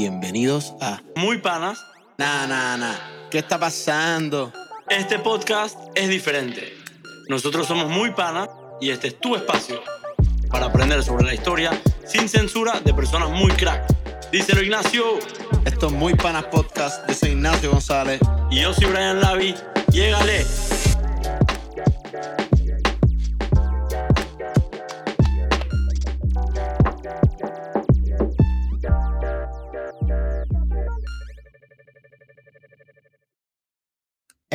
Bienvenidos a Muy Panas. Nah, nah, nah. ¿Qué está pasando? Este podcast es diferente. Nosotros somos Muy Panas y este es tu espacio para aprender sobre la historia sin censura de personas muy crack. Díselo Ignacio. Esto es Muy Panas Podcast. Yo soy Ignacio González. Y yo soy Brian Lavi. Llégale.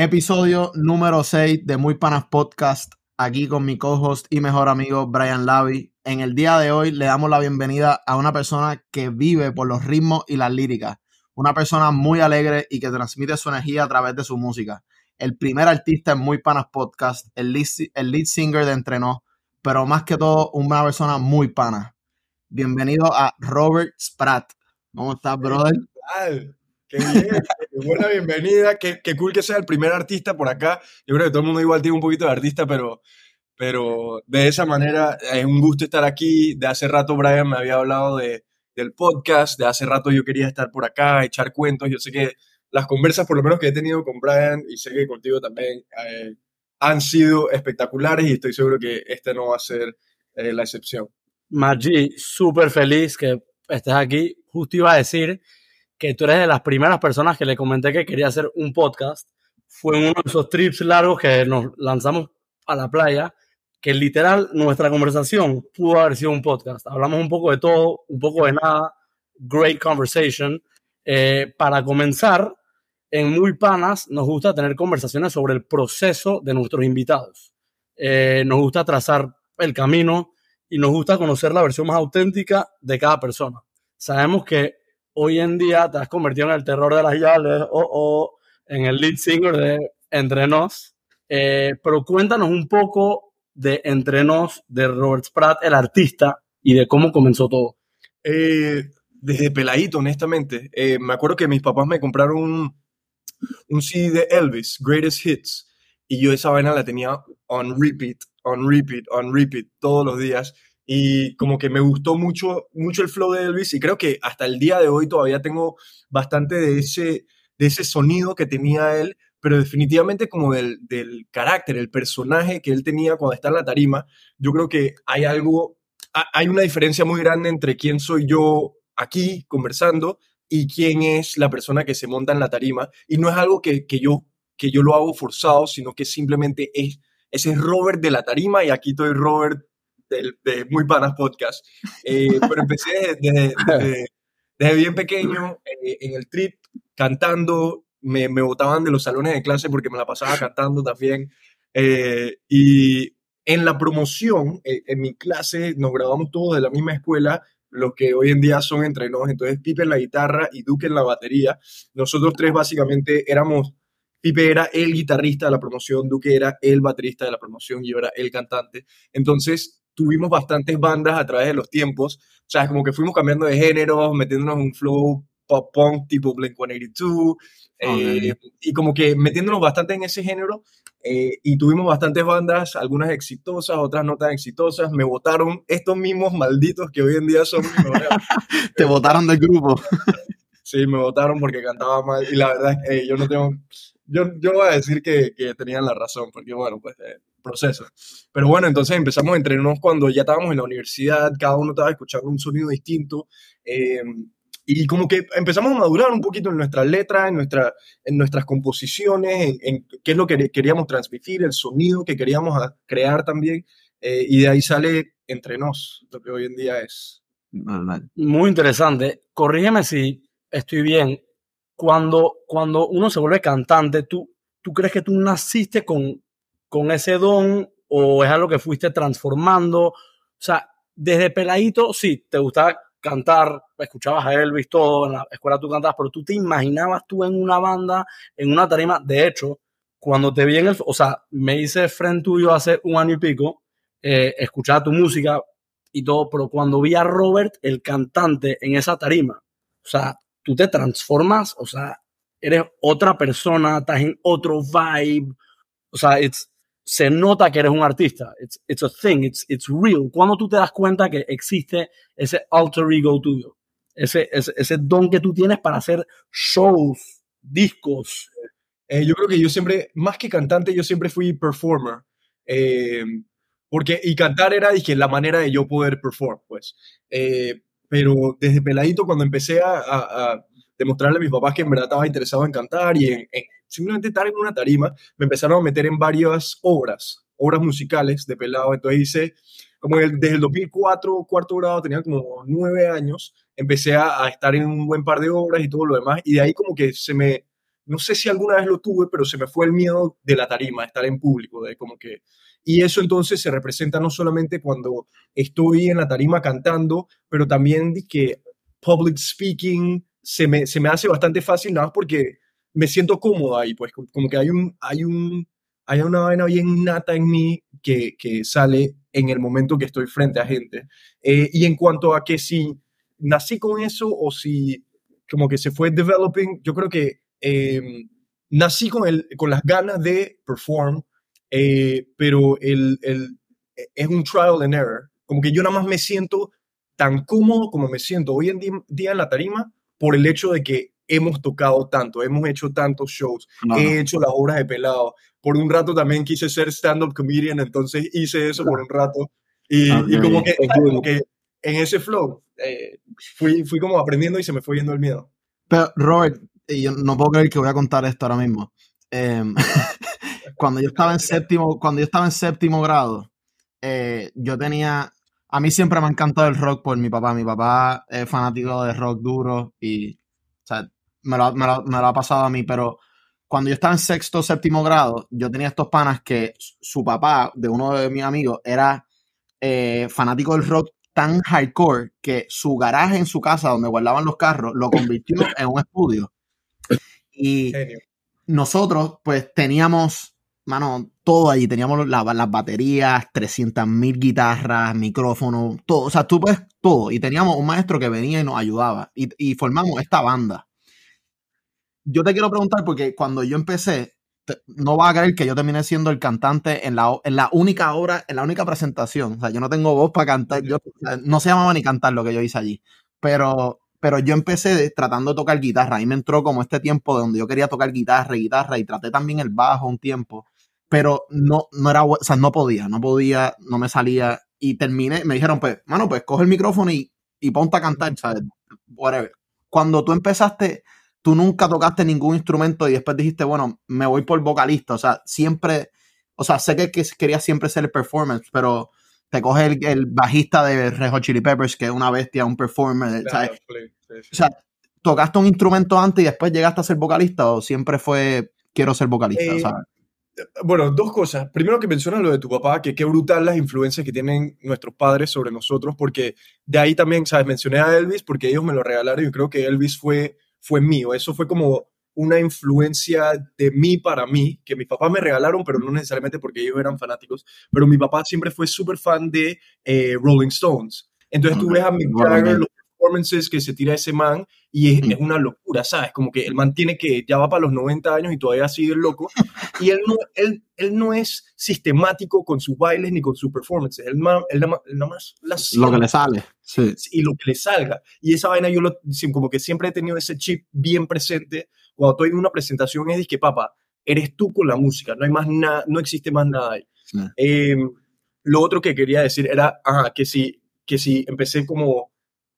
Episodio número 6 de Muy Panas Podcast. Aquí con mi co-host y mejor amigo Brian Lavi. En el día de hoy le damos la bienvenida a una persona que vive por los ritmos y las líricas. Una persona muy alegre y que transmite su energía a través de su música. El primer artista en Muy Panas Podcast, el lead, singer de Entrenó, pero más que todo una persona muy pana. Bienvenido a Robert Spratt. ¿Cómo estás, brother? Qué bien, buena bienvenida, qué, qué, cool que sea el primer artista por acá. Yo creo que todo el mundo igual tiene un poquito de artista, pero, pero de esa manera es un gusto estar aquí. De hace rato Brian me había hablado de, del podcast, de hace rato yo quería estar por acá, echar cuentos. Yo sé que las conversas, por lo menos que he tenido con Brian y sé que contigo también, eh, han sido espectaculares y estoy seguro que este no va a ser eh, la excepción. Maggi, súper feliz que estés aquí. Justo iba a decir que tú eres de las primeras personas que le comenté que quería hacer un podcast. Fue uno de esos trips largos que nos lanzamos a la playa, que literal nuestra conversación pudo haber sido un podcast. Hablamos un poco de todo, un poco de nada. Great conversation. Eh, para comenzar, en Muy Panas nos gusta tener conversaciones sobre el proceso de nuestros invitados. Eh, nos gusta trazar el camino y nos gusta conocer la versión más auténtica de cada persona. Sabemos que hoy en día te has convertido en el terror de las o, o en el lead singer de Entre Nos. Eh, pero cuéntanos un poco de Entre Nos, de Robert Spratt, el artista, y de cómo comenzó todo. Eh, desde peladito, honestamente. Eh, me acuerdo que mis papás me compraron un, un CD de Elvis, Greatest Hits, y yo esa vaina la tenía on repeat, on repeat, on repeat, todos los días y como que me gustó mucho, mucho el flow de Elvis y creo que hasta el día de hoy todavía tengo bastante de ese, de ese sonido que tenía él, pero definitivamente como del, del carácter, el personaje que él tenía cuando está en la tarima, yo creo que hay algo, hay una diferencia muy grande entre quién soy yo aquí conversando y quién es la persona que se monta en la tarima. Y no es algo que, que yo, que yo lo hago forzado, sino que simplemente es, ese es Robert de la tarima y aquí estoy Robert de, de Muy Panas Podcast. Eh, pero empecé desde, desde, desde bien pequeño eh, en el trip, cantando. Me, me botaban de los salones de clase porque me la pasaba cantando también. Eh, y en la promoción, en mi clase, nos grabamos todos de la misma escuela, los que hoy en día son entre nos. Entonces, Pipe en la guitarra y Duque en la batería. Nosotros tres básicamente éramos Pipe era el guitarrista de la promoción, Duque era el baterista de la promoción y yo era el cantante. Entonces, tuvimos bastantes bandas a través de los tiempos. O sea, como que fuimos cambiando de géneros, metiéndonos un flow pop punk tipo Blink 182, eh, y como que metiéndonos bastante en ese género. Eh, y tuvimos bastantes bandas, algunas exitosas, otras no tan exitosas. Me votaron estos mismos malditos que hoy en día son. Te votaron del grupo. sí, me votaron porque cantaba mal. Y la verdad es que yo no tengo. Yo, yo voy a decir que, que tenían la razón, porque bueno, pues. Eh, proceso. Pero bueno, entonces empezamos a entrenarnos cuando ya estábamos en la universidad, cada uno estaba escuchando un sonido distinto. Eh, y como que empezamos a madurar un poquito en nuestras letras, en, nuestra, en nuestras composiciones, en, en, qué es lo que queríamos transmitir, el sonido que queríamos crear también. Eh, y de ahí sale entre nos, lo que hoy en día es. Muy interesante. Corrígeme si estoy bien. Cuando, cuando uno se vuelve cantante, ¿tú, ¿tú crees que tú naciste con, con ese don o es algo que fuiste transformando? O sea, desde peladito, sí, te gustaba cantar, escuchabas a Elvis, todo, en la escuela tú cantabas, pero tú te imaginabas tú en una banda, en una tarima. De hecho, cuando te vi en el, o sea, me hice frente tuyo hace un año y pico, eh, escuchaba tu música y todo, pero cuando vi a Robert, el cantante, en esa tarima, o sea, tú te transformas, o sea, eres otra persona, estás en otro vibe, o sea, it's, se nota que eres un artista. It's, it's a thing, it's, it's real. ¿Cuándo tú te das cuenta que existe ese alter ego tuyo? ese, ese, ese don que tú tienes para hacer shows, discos. Eh, yo creo que yo siempre, más que cantante, yo siempre fui performer. Eh, porque, y cantar era, dije, la manera de yo poder perform, pues. Eh, pero desde peladito, cuando empecé a, a, demostrarle a mis papás que en verdad estaba interesado en cantar y en, simplemente estar en una tarima, me empezaron a meter en varias obras, obras musicales de pelado. Entonces hice, como desde el 2004, cuarto grado, tenía como nueve años, empecé a, a, estar en un buen par de obras y todo lo demás. Y de ahí como que se me, no sé si alguna vez lo tuve, pero se me fue el miedo de la tarima, estar en público, de como que... Y eso entonces se representa no solamente cuando estoy en la tarima cantando, pero también de que public speaking se me, se me hace bastante fácil, nada más porque me siento cómodo ahí, pues como que hay un, hay un, hay una vaina bien nata en mí que, que sale en el momento que estoy frente a gente. Eh, y en cuanto a que si nací con eso o si como que se fue developing, yo creo que eh, nací con, el, con las ganas de perform, eh, pero el, el, es un trial and error. Como que yo nada más me siento tan cómodo como me siento hoy en día en la tarima por el hecho de que hemos tocado tanto, hemos hecho tantos shows, he hecho las obras de pelado. Por un rato también quise ser stand-up comedian, entonces hice eso por un rato. Y, y como, que, como, que, en ese flow eh, fui, fui como aprendiendo y se me fue yendo el miedo. Pero, Robert, y yo no puedo creer que voy a contar esto ahora mismo. Eh, cuando yo estaba en séptimo, cuando yo estaba en séptimo grado, eh, yo tenía, a mí siempre me ha encantado el rock por mi papá. Mi papá es fanático de rock duro y, o sea, me lo, me, lo, me lo ha pasado a mí, pero cuando yo estaba en sexto o séptimo grado, yo tenía estos panas que su papá, de uno de mis amigos, era eh, fanático del rock tan hardcore que su garaje en su casa donde guardaban los carros lo convirtió en un estudio. Y nosotros, pues, teníamos, mano, todo allí. Teníamos la, las baterías, 300 mil guitarras, micrófonos, todo. O sea, tú puedes todo. Y teníamos un maestro que venía y nos ayudaba. Y, formamos esta banda. Yo te quiero preguntar, porque cuando yo empecé, no vas a creer que yo terminé siendo el cantante en la, en la única obra, en la única presentación. O sea, yo no tengo voz para cantar. Yo, no se llamaba ni cantar lo que yo hice allí. Pero pero yo empecé tratando de tocar guitarra. Ahí me entró como este tiempo donde yo quería tocar guitarra y guitarra y traté también el bajo un tiempo, pero no, no era, o sea, no podía, no podía, no me salía y terminé, me dijeron, pues, mano, pues coge el micrófono y, y ponte a cantar, ¿sabes? Whatever. Cuando tú empezaste, tú nunca tocaste ningún instrumento y después dijiste, bueno, me voy por vocalista, o sea, siempre, o sea, sé que, que querías siempre ser el performance, pero te coge el, el, bajista de Red Hot Chili Peppers, que es una bestia, un performer. Claro, sí, sí. O sea, ¿tocaste un instrumento antes y después llegaste a ser vocalista o siempre fue quiero ser vocalista? Eh, bueno, dos cosas. Primero que mencionas lo de tu papá, que qué brutal las influencias que tienen nuestros padres sobre nosotros, porque de ahí también, ¿sabes? Mencioné a Elvis porque ellos me lo regalaron y creo que Elvis fue, fue mío. Eso fue como una influencia de mí para mí, que mis papás me regalaron, pero no necesariamente porque ellos eran fanáticos, pero mi papá siempre fue súper fan de eh, Rolling Stones. Entonces tú ves a Mick Jagger, los performances que se tira ese man, y es, es, una locura, ¿sabes? Como que el man tiene que, ya va para los 90 años y todavía sigue loco, y él no, él, él no es sistemático con sus bailes ni con sus performances, él, él, él nada más las lo que le sale, sí. Y lo que le salga. Y esa vaina yo lo, como que siempre he tenido ese chip bien presente, cuando estoy en una presentación es que, papá, eres tú con la música, no hay más nada, no existe más nada ahí. Sí. Eh, lo otro que quería decir era, ajá, que si, que si empecé como,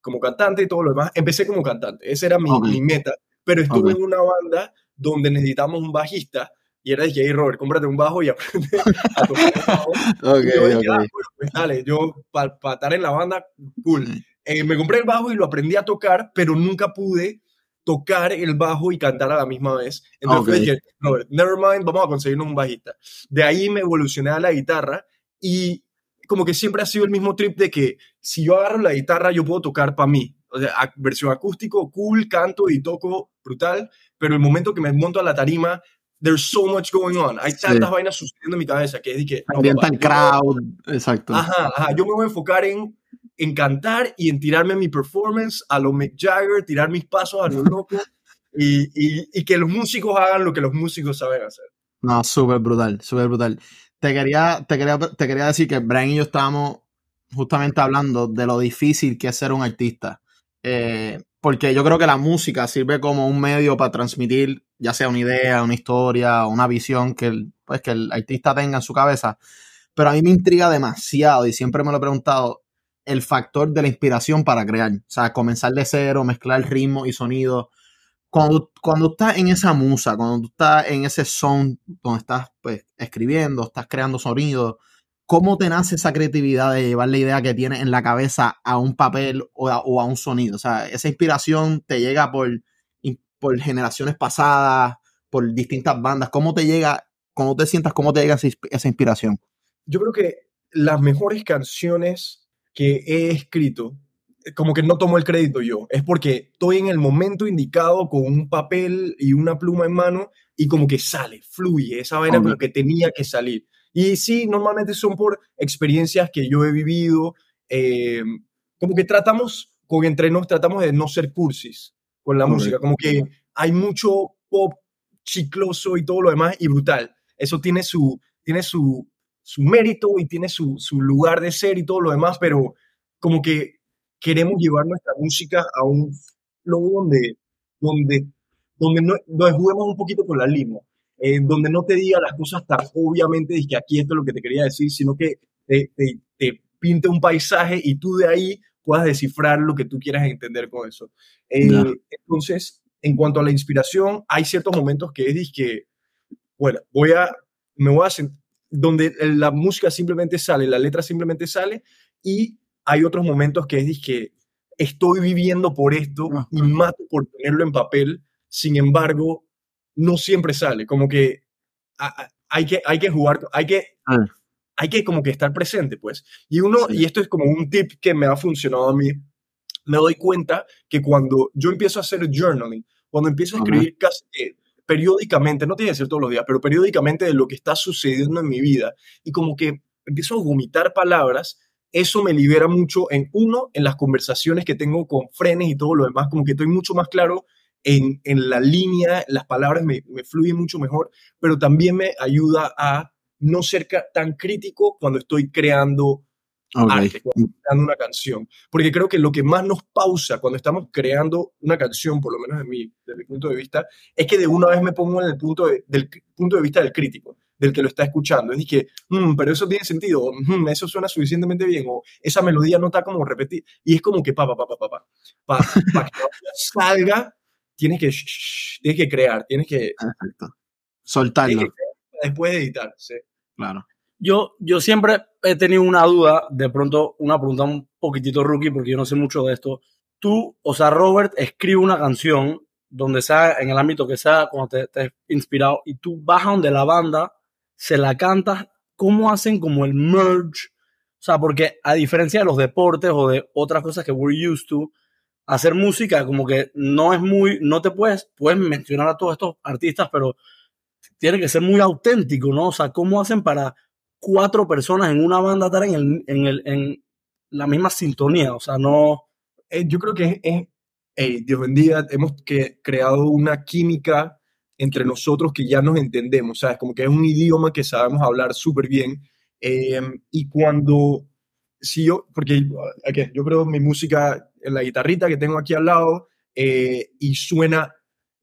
como cantante y todo lo demás, empecé como cantante, esa era mi, okay. mi meta, pero estuve okay. en una banda donde necesitamos un bajista y era de que, hey, Robert, cómprate un bajo y aprende a tocar el bajo. okay, y yo dije, ah, bueno, pues dale, yo para pa estar en la banda, cool. Eh, me compré el bajo y lo aprendí a tocar, pero nunca pude tocar el bajo y cantar a la misma vez. Entonces dije, Robert, never mind, vamos a conseguirnos un bajista. De ahí me evolucioné a la guitarra y como que siempre ha sido el mismo trip de que si yo agarro la guitarra, yo puedo tocar para mí. O sea, versión acústico, cool, canto y toco brutal, pero el momento que me monto a la tarima, there's so much going on. Hay tantas sí. vainas sucediendo en mi cabeza que es de que... No, papá, el crowd, exacto. Ajá, ajá, yo me voy a enfocar en en cantar y en tirarme mi performance a lo Mick Jagger, tirar mis pasos a lo loco y, y, y, que los músicos hagan lo que los músicos saben hacer. No, súper brutal, súper brutal. Te quería, te, quería, te quería decir que Brian y yo estábamos justamente hablando de lo difícil que es ser un artista. eh, porque yo creo que la música sirve como un medio para transmitir ya sea una idea, una historia, una visión que el, pues, que el artista tenga en su cabeza. Pero a mí me intriga demasiado y siempre me lo he preguntado el factor de la inspiración para crear. O sea, comenzar de cero, mezclar ritmo y sonido. Cuando, cuando estás en esa musa, cuando tú estás en ese son donde estás pues, escribiendo, estás creando sonido, ¿cómo te nace esa creatividad de llevar la idea que tienes en la cabeza a un papel o a, un sonido? O sea, esa inspiración te llega por, por generaciones pasadas, por distintas bandas. ¿Cómo te llega, cómo te sientas, cómo te llega esa inspiración? Yo creo que las mejores canciones que he escrito, como que no tomo el crédito yo, es porque estoy en el momento indicado con un papel y una pluma en mano y como que sale, fluye, esa vaina como que tenía que salir. Y sí, normalmente son por experiencias que yo he vivido, eh, como que tratamos, con entre nos tratamos de no ser cursis con la música, como que hay mucho pop chicloso y todo lo demás y brutal. Eso tiene su, tiene su, su mérito y tiene su, su lugar de ser y todo lo demás, pero como que queremos llevar nuestra música a un flow donde, donde, donde, no, donde juguemos un poquito con la lima. Eh, donde no te diga las cosas tan obviamente y que aquí esto es lo que te quería decir, sino que te, te, pinte un paisaje y tú de ahí puedas descifrar lo que tú quieras entender con eso. Eh, entonces, en cuanto a la inspiración, hay ciertos momentos que es que, bueno, voy a, me voy a donde la música simplemente sale, la letra simplemente sale y hay otros momentos que es que estoy viviendo por esto y mato por tenerlo en papel, sin embargo, no siempre sale, como que hay que, hay que jugar, hay que, ah. hay que como que estar presente, pues. Y uno, y esto es como un tip que me ha funcionado a mí, me doy cuenta que cuando yo empiezo a hacer journaling, cuando empiezo a escribir casi periódicamente, no tiene que ser todos los días, pero periódicamente de lo que está sucediendo en mi vida, y como que empiezo a vomitar palabras, eso me libera mucho en uno, en las conversaciones que tengo con frenes y todo lo demás, como que estoy mucho más claro en, en la línea, las palabras me, me, fluyen mucho mejor, pero también me ayuda a no ser tan crítico cuando estoy creando arte, cuando estoy creando una canción. Porque creo que lo que más nos pausa cuando estamos creando una canción, por lo menos de mi, desde mi punto de vista, es que de una vez me pongo en el punto del punto de vista del crítico del que lo está escuchando. Es que, mm, pero eso tiene sentido, mm, eso suena suficientemente bien, o esa melodía no está como repetir. Y es como que, pa, pa, pa, pa, pa, pa, para que salga tienes que, tienes que crear, tienes que... Soltarlo. después de editar, sí. Claro. Yo, yo siempre he tenido una duda, de pronto una pregunta un poquitito rookie, porque yo no sé mucho de esto. Tú, o sea, Robert escribe una canción donde sea, en el ámbito que sea, cuando te, te inspirado, y tú vas a donde la banda, se la cantas, ¿cómo hacen como el merge? O sea, porque a diferencia de los deportes o de otras cosas que we're used to, hacer música como que no es muy, no te puedes, puedes mencionar a todos estos artistas, pero tiene que ser muy auténtico, ¿no? O sea, ¿cómo hacen para cuatro personas en una banda estar en, el, en, el, en la misma sintonía? O sea, no... Eh, yo creo que es, Dios bendiga, hemos que, creado una química entre nosotros que ya nos entendemos, ¿sabes? Como que es un idioma que sabemos hablar súper bien. Eh, y cuando, si yo, porque okay, yo creo mi música en la guitarrita que tengo aquí al lado eh, y suena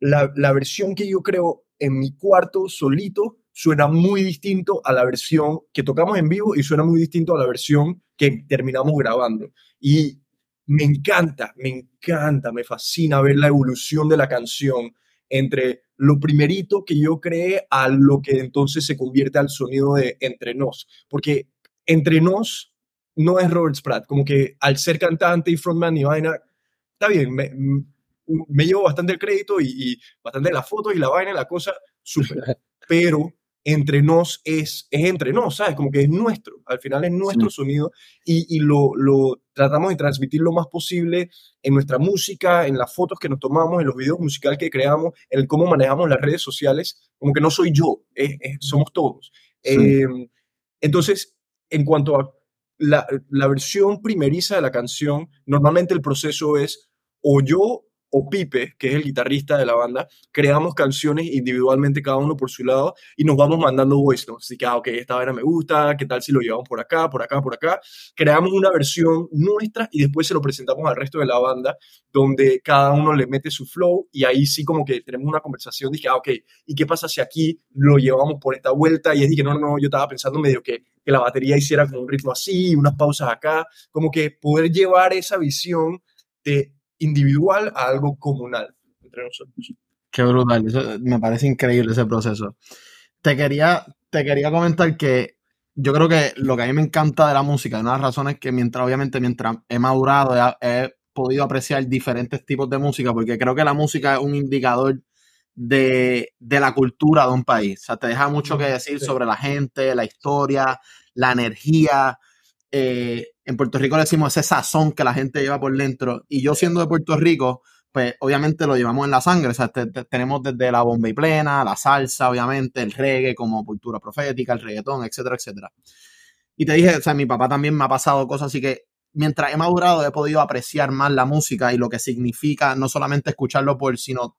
la, la, versión que yo creo en mi cuarto solito suena muy distinto a la versión que tocamos en vivo y suena muy distinto a la versión que terminamos grabando. Y me encanta, me encanta, me fascina ver la evolución de la canción entre lo primerito que yo creé a lo que entonces se convierte al sonido de Entre Nos. Porque Entre Nos no es Robert Spratt, como que al ser cantante y frontman y vaina, está bien, me, me llevo bastante el crédito y, bastante la foto y la vaina, la cosa, súper. Pero entre nos es, es entre nos, ¿sabes? Como que es nuestro, al final es nuestro sonido y, y lo, lo, tratamos de transmitir lo más posible en nuestra música, en las fotos que nos tomamos, en los videos musicales que creamos, en cómo manejamos las redes sociales, como que no soy yo, somos todos. Eh, entonces, en cuanto a la, versión primeriza de la canción, normalmente el proceso es o yo o Pipe, que es el guitarrista de la banda, creamos canciones individualmente cada uno por su lado y nos vamos mandando voice. Así que, ah, ok, esta vaina me gusta, ¿qué tal si lo llevamos por acá, por acá, por acá? Creamos una versión nuestra y después se lo presentamos al resto de la banda, donde cada uno le mete su flow y ahí sí como que tenemos una conversación. Dije, ah, ok, ¿y qué pasa si aquí lo llevamos por esta vuelta? Y es que no, no, yo estaba pensando medio que, que la batería hiciera como un ritmo así, unas pausas acá, como que poder llevar esa visión de individual a algo comunal entre nosotros. Qué brutal, me parece increíble ese proceso. Te quería, te quería comentar que yo creo que lo que a mí me encanta de la música, una de las razones que mientras, obviamente, mientras he madurado, he, podido apreciar diferentes tipos de música, porque creo que la música es un indicador de, la cultura de un país. O sea, te deja mucho que decir sobre la gente, la historia, la energía. Eh, en Puerto Rico le decimos ese sazón que la gente lleva por dentro. Y yo siendo de Puerto Rico, pues obviamente lo llevamos en la sangre. O sea, tenemos desde la bomba y plena, la salsa, obviamente, el reggae como cultura profética, el reggaetón, etcétera, etcétera. Y te dije, o sea, mi papá también me ha pasado cosas así que mientras he madurado he podido apreciar más la música y lo que significa no solamente escucharlo por, sino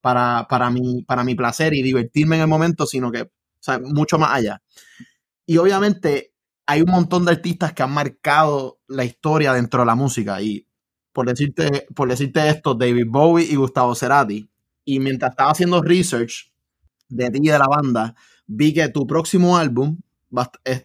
para, para, mi, para mi placer y divertirme en el momento, sino que, o mucho más allá. Y obviamente hay un montón de artistas que han marcado la historia dentro de la música. Y por decirte, por decirte esto, David Bowie y Gustavo Cerati. Y mientras estaba haciendo research de ti y de la banda, vi que tu próximo álbum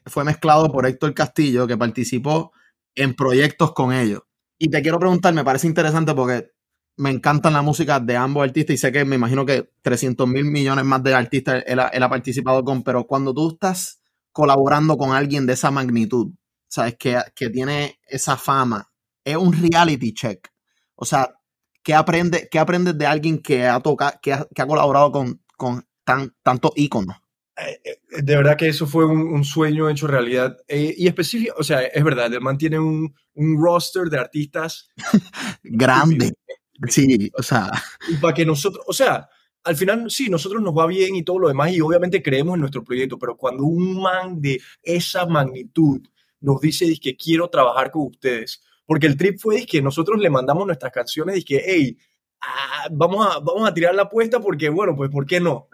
fue mezclado por Héctor Castillo, que participó en proyectos con ellos. Y te quiero preguntar, me parece interesante porque me encantan la música de ambos artistas y sé que me imagino que 300 mil millones más de artistas él ha participado con, pero cuando tú estás colaborando con alguien de esa magnitud, ¿sabes? Que, que tiene esa fama. Es un reality check. O sea, ¿qué, aprende, qué aprendes de alguien que ha, tocado, que ha, que ha colaborado con, con tan, tantos íconos? Eh, eh, de verdad que eso fue un, sueño hecho realidad. Eh, y específico, o sea, es verdad, el man tiene un, un roster de artistas grande. Sí, o sea. Y para que nosotros, o sea, al final sí, nosotros nos va bien y todo lo demás y obviamente creemos en nuestro proyecto, pero cuando un man de esa magnitud nos dice que quiero trabajar con ustedes, porque el trip fue que nosotros le mandamos nuestras canciones y que, hey, ah, vamos, a, vamos a tirar la apuesta porque, bueno, pues, ¿por qué no?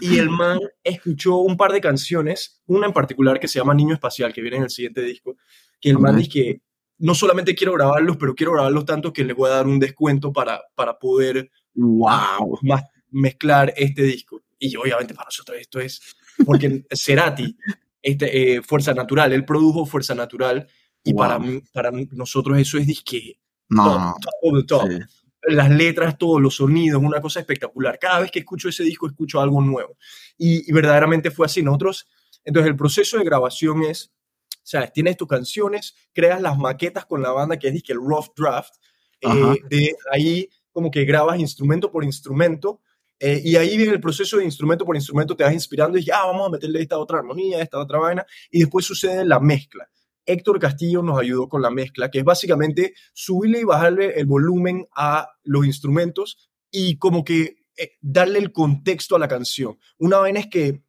Y el, man escuchó un par de canciones, una en particular que se llama Niño Espacial, que viene en el siguiente disco, que el man dice que no solamente quiero grabarlos, pero quiero grabarlos tanto que les voy a dar un descuento para, para poder wow, más, mezclar este disco. Y obviamente para nosotros esto es, porque Cerati, este, eh, Fuerza Natural, él produjo Fuerza Natural y para, para nosotros eso es disque. No, top, Las letras, todos los sonidos, una cosa espectacular. Cada vez que escucho ese disco, escucho algo nuevo. Y, verdaderamente fue así. Nosotros, entonces el proceso de grabación es, o sea, tienes tus canciones, creas las maquetas con la banda, que es disque el rough draft. Eh, de ahí como que grabas instrumento por instrumento eh, y ahí viene el proceso de instrumento por instrumento, te vas inspirando y ya, ah, vamos a meterle esta otra armonía, esta otra vaina, y después sucede la mezcla. Héctor Castillo nos ayudó con la mezcla, que es básicamente subirle y bajarle el volumen a los instrumentos y como que eh, darle el contexto a la canción. Una vaina es que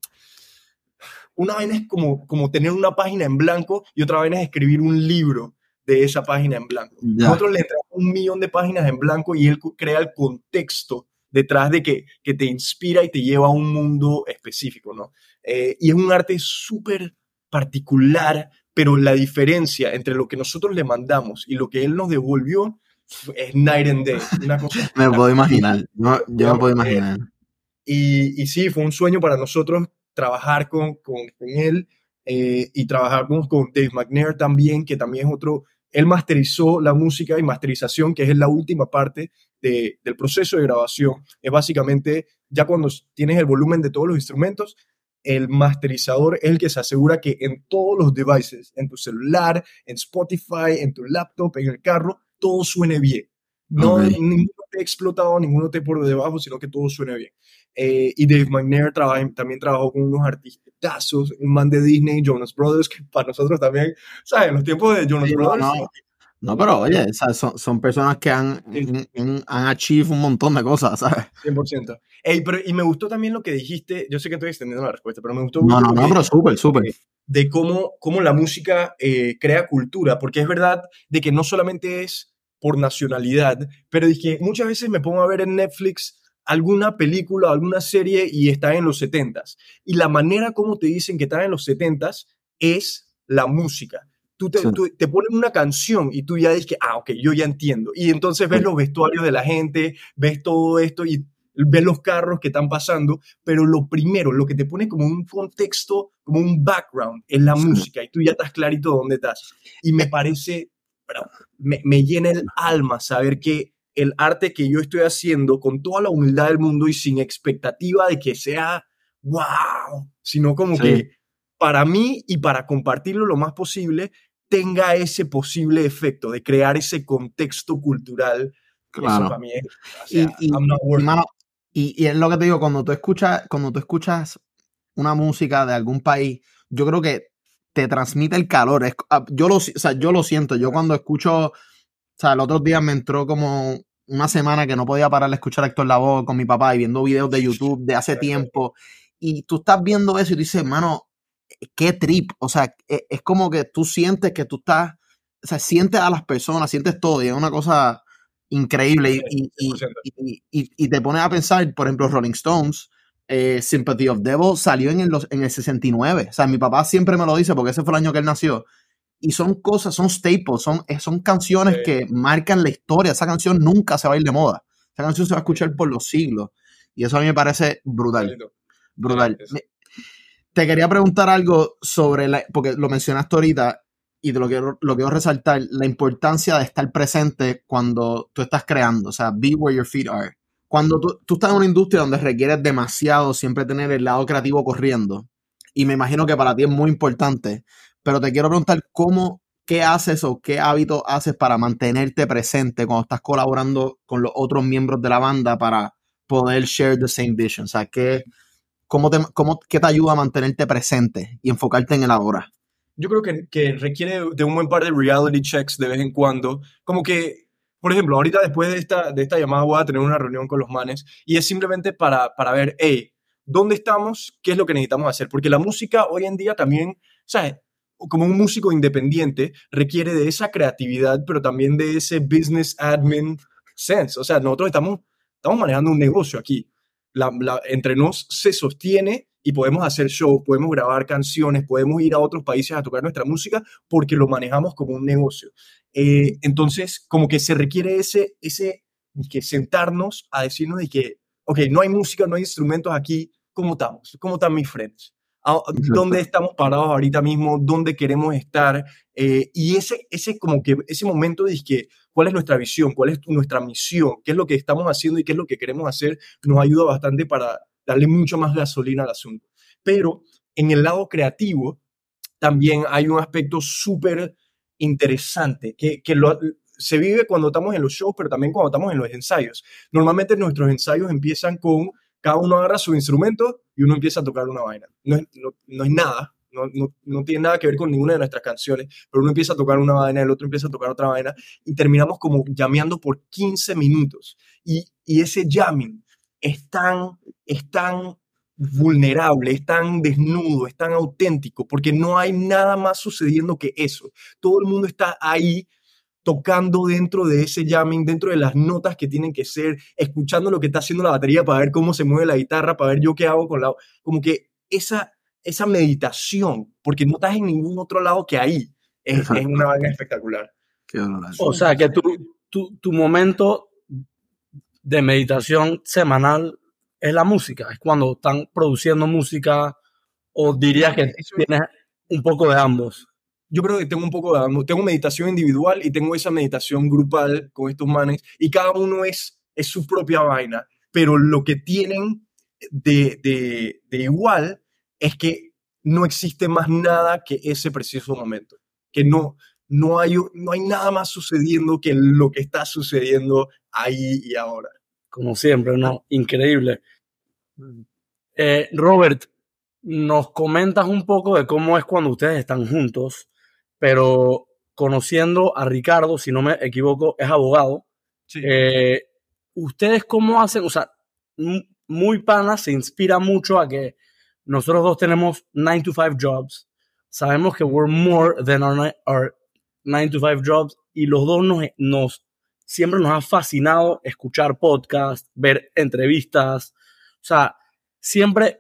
una vaina es como, como tener una página en blanco y otra vaina es escribir un libro de esa página en blanco. Nosotros le entramos un millón de páginas en blanco y él crea el contexto detrás de que, que te inspira y te lleva a un mundo específico, ¿no? Eh, y es un arte súper particular, pero la diferencia entre lo que nosotros le mandamos y lo que él nos devolvió es night and day. Una cosa me puedo imaginar, no, yo me puedo imaginar. Y, y, sí, fue un sueño para nosotros trabajar con, con, con él eh, y trabajar con, Dave McNair también, que también es otro él masterizó la música y masterización, que es la última parte del proceso de grabación. Es básicamente ya cuando tienes el volumen de todos los instrumentos, el masterizador es el que se asegura que en todos los devices, en tu celular, en Spotify, en tu laptop, en el carro, todo suene bien. No, ninguno te explotado, ninguno te por debajo, sino que todo suene bien. Eh, y Dave McNair también trabajó con unos artistazos, un man de Disney, Jonas Brothers, que para nosotros también, ¿sabes? En los tiempos de Jonas Brothers. No, pero oye, son, son, personas que han, han, han achieved un montón de cosas, ¿sabes? 100%. pero, y me gustó también lo que dijiste, yo sé que estoy extendiendo la respuesta, pero me gustó. No, no, no, pero súper, súper. De cómo, cómo la música eh, crea cultura, porque es verdad de que no solamente es por nacionalidad, pero dije, muchas veces me pongo a ver en Netflix alguna película, alguna serie y está en los 70s. Y la manera como te dicen que está en los 70s es la música. Tú te, te, ponen una canción y tú ya dices que, ah, ok, yo ya entiendo. Y entonces ves los vestuarios de la gente, ves todo esto y ves los carros que están pasando, pero lo primero, lo que te pone como un contexto, como un background, es la música y tú ya estás clarito dónde estás. Y me parece, me, me llena el alma saber que el arte que yo estoy haciendo con toda la humildad del mundo y sin expectativa de que sea wow, sino como que para mí y para compartirlo lo más posible tenga ese posible efecto de crear ese contexto cultural. Claro. para mí y, y, es lo que te digo, cuando tú escuchas, cuando tú escuchas una música de algún país, yo creo que te transmite el calor. Ah, yo, lo, o sea, yo lo siento. Yo cuando escucho, o sea, el otro día me entró como una semana que no podía parar de escuchar a Héctor Lavoe con mi papá y viendo videos de YouTube de hace tiempo. Y tú estás viendo eso y dices, hermano, qué trip. O sea, e, es, como que tú sientes que tú estás, o sea, sientes a las personas, sientes todo y es una cosa increíble y, y, te pones a pensar, por ejemplo, Rolling Stones, eh, Sympathy of Devil salió en el, en el 69. O sea, mi papá siempre me lo dice porque ese fue el año que él nació. Y son cosas, son staples, son, eh, son canciones que marcan la historia. Esa canción nunca se va a ir de moda. Esa canción se va a escuchar por los siglos. Y eso a mí me parece brutal. Brutal. Te quería preguntar algo sobre, la, porque lo mencionaste ahorita, y de lo que lo quiero resaltar, la importancia de estar presente cuando tú estás creando, o sea, be where your feet are. Cuando tú, estás en una industria donde requieres demasiado siempre tener el lado creativo corriendo, y me imagino que para ti es muy importante, pero te quiero preguntar cómo, qué haces o qué hábitos haces para mantenerte presente cuando estás colaborando con los otros miembros de la banda para poder share the same vision, o sea, ¿qué, cómo te, cómo, ¿qué te ayuda a mantenerte presente y enfocarte en el ahora? yo creo que, requiere de un buen par de reality checks de vez en cuando. Como que, por ejemplo, ahorita después de esta, de esta llamada voy a tener una reunión con los manes y es simplemente para, para ver, hey, ¿dónde estamos? ¿Qué es lo que necesitamos hacer? Porque la música hoy en día también, ¿sabes? Como un músico independiente requiere de esa creatividad, pero también de ese business admin sense. O sea, nosotros estamos, estamos manejando un negocio aquí. La, la, entre nos se sostiene y podemos hacer shows, podemos grabar canciones, podemos ir a otros países a tocar nuestra música porque lo manejamos como un negocio. Eh, entonces, como que se requiere ese, ese, que sentarnos a decirnos de que, ok, no hay música, no hay instrumentos aquí, ¿cómo estamos? ¿Cómo están mis friends? ¿Dónde estamos parados ahorita mismo? ¿Dónde queremos estar? Eh, y ese, ese, como que, ese momento de que, cuál es nuestra visión, cuál es nuestra misión, qué es lo que estamos haciendo y qué es lo que queremos hacer, nos ayuda bastante para darle mucho más gasolina al asunto. Pero en el lado creativo también hay un aspecto súper interesante que, que lo, se vive cuando estamos en los shows, pero también cuando estamos en los ensayos. Normalmente nuestros ensayos empiezan con cada uno agarra su instrumento y uno empieza a tocar una vaina. No es, no, es nada, no, no, no, tiene nada que ver con ninguna de nuestras canciones, pero uno empieza a tocar una vaina, el otro empieza a tocar otra vaina y terminamos como llameando por 15 minutos. Y, y ese jamming es tan, es tan vulnerable, es tan desnudo, es tan auténtico, porque no hay nada más sucediendo que eso. Todo el mundo está ahí tocando dentro de ese jamming, dentro de las notas que tienen que ser, escuchando lo que está haciendo la batería para ver cómo se mueve la guitarra, para ver yo qué hago con la... Como que esa, esa meditación, porque no estás en ningún otro lado que ahí, es, una vaina espectacular. o sea, que tu, tu, tu momento de meditación semanal es la música, es cuando están produciendo música o dirías que tienes un poco de ambos. Yo creo que tengo un poco de ambos. Tengo meditación individual y tengo esa meditación grupal con estos manes y cada uno es, es su propia vaina, pero lo que tienen de, de, de igual es que no existe más nada que ese preciso momento, que no, no hay, no hay nada más sucediendo que lo que está sucediendo ahí y ahora. Como siempre, ¿no? Increíble. Eh, Robert, nos comentas un poco de cómo es cuando ustedes están juntos, pero conociendo a Ricardo, si no me equivoco, es abogado. Eh, ¿Ustedes cómo hacen? O sea, muy pana se inspira mucho a que nosotros dos tenemos 9 to 5 jobs. Sabemos que we're more than our, our 9 to 5 jobs y los dos nos, nos siempre nos ha fascinado escuchar podcasts, ver entrevistas. O sea, siempre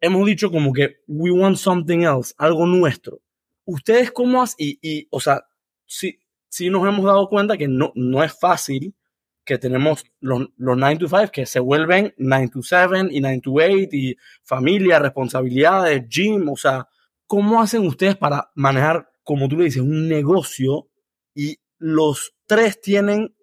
hemos dicho como que we want something else, algo nuestro. Ustedes cómo hacen, y, y, o sea, sí, sí nos hemos dado cuenta que no, no es fácil que tenemos los, los 9 to 5 que se vuelven 9 to 7 y 9 to 8 y familia, responsabilidades, gym, o sea, ¿cómo hacen ustedes para manejar, como tú le dices, un negocio y los tres tienen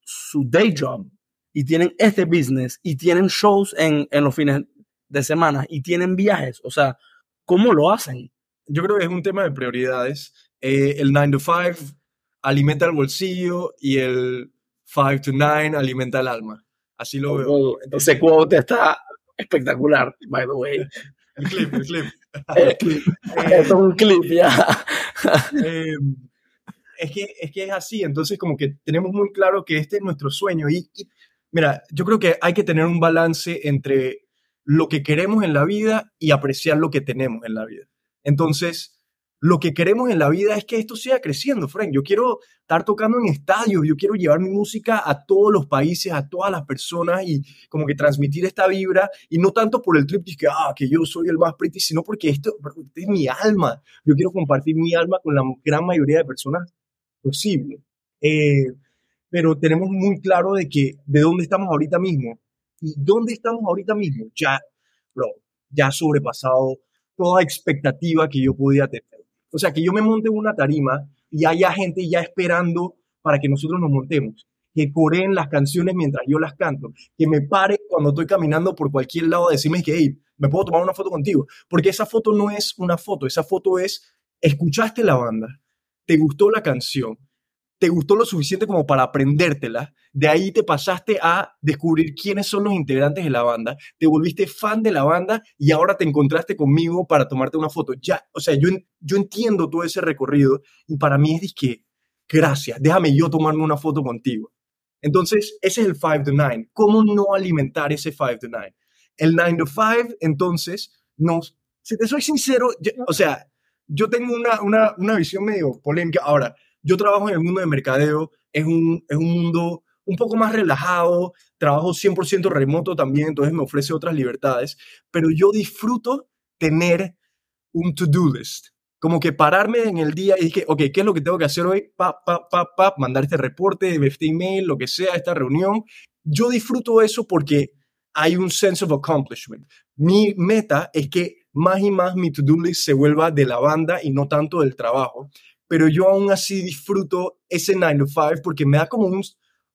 su day job y tienen este business y tienen shows en, en los fines de semana y tienen viajes? O sea, ¿cómo lo hacen? Yo creo que es un tema de prioridades. Eh, el 9 to 5 alimenta el bolsillo y el 5 to 9 alimenta el alma. Así lo veo. Ese quote está espectacular, by the way. El clip, el clip. El clip. es un clip, ya. Eh, es, que, es que es así, entonces como que tenemos muy claro que este es nuestro sueño. Y, y, mira, yo creo que hay que tener un balance entre lo que queremos en la vida y apreciar lo que tenemos en la vida. Entonces, lo que queremos en la vida es que esto siga creciendo, Frank. Yo quiero estar tocando en estadios, yo quiero llevar mi música a todos los países, a todas las personas y como que transmitir esta vibra y no tanto por el trip que, ah, que yo soy el más pretty, sino porque esto, es mi alma. Yo quiero compartir mi alma con la gran mayoría de personas posible. Eh, pero tenemos muy claro de que de dónde estamos ahorita mismo y dónde estamos ahorita mismo ya, bro, ya ha sobrepasado toda expectativa que yo podía tener. O sea, que yo me monte una tarima y haya gente ya esperando para que nosotros nos montemos, que coreen las canciones mientras yo las canto, que me pare cuando estoy caminando por cualquier lado a decirme que, hey, me puedo tomar una foto contigo, porque esa foto no es una foto, esa foto es, escuchaste la banda, te gustó la canción, te gustó lo suficiente como para aprendértela, de ahí te pasaste a descubrir quiénes son los integrantes de la banda, te volviste fan de la banda y ahora te encontraste conmigo para tomarte una foto. Ya, o sea, yo, yo entiendo todo ese recorrido y para mí es que, gracias, déjame yo tomarme una foto contigo. Entonces, ese es el 5 to 9. ¿Cómo no alimentar ese 5 to 9? El 9 to 5, entonces, nos, si te soy sincero, yo, o sea, yo tengo una, una, una visión medio polémica. Ahora, yo trabajo en el mundo de mercadeo, es un, es un mundo un poco más relajado, trabajo 100% remoto también, entonces me ofrece otras libertades, pero yo disfruto tener un to-do list. Como que pararme en el día y dije, ok, ¿qué es lo que tengo que hacer hoy? Pa, pa, pa, pa, mandar este reporte, este email, lo que sea, esta reunión. Yo disfruto eso porque hay un sense of accomplishment. Mi meta es que más y más mi to-do list se vuelva de la banda y no tanto del trabajo pero yo aún así disfruto ese 9 to 5 porque me da como un,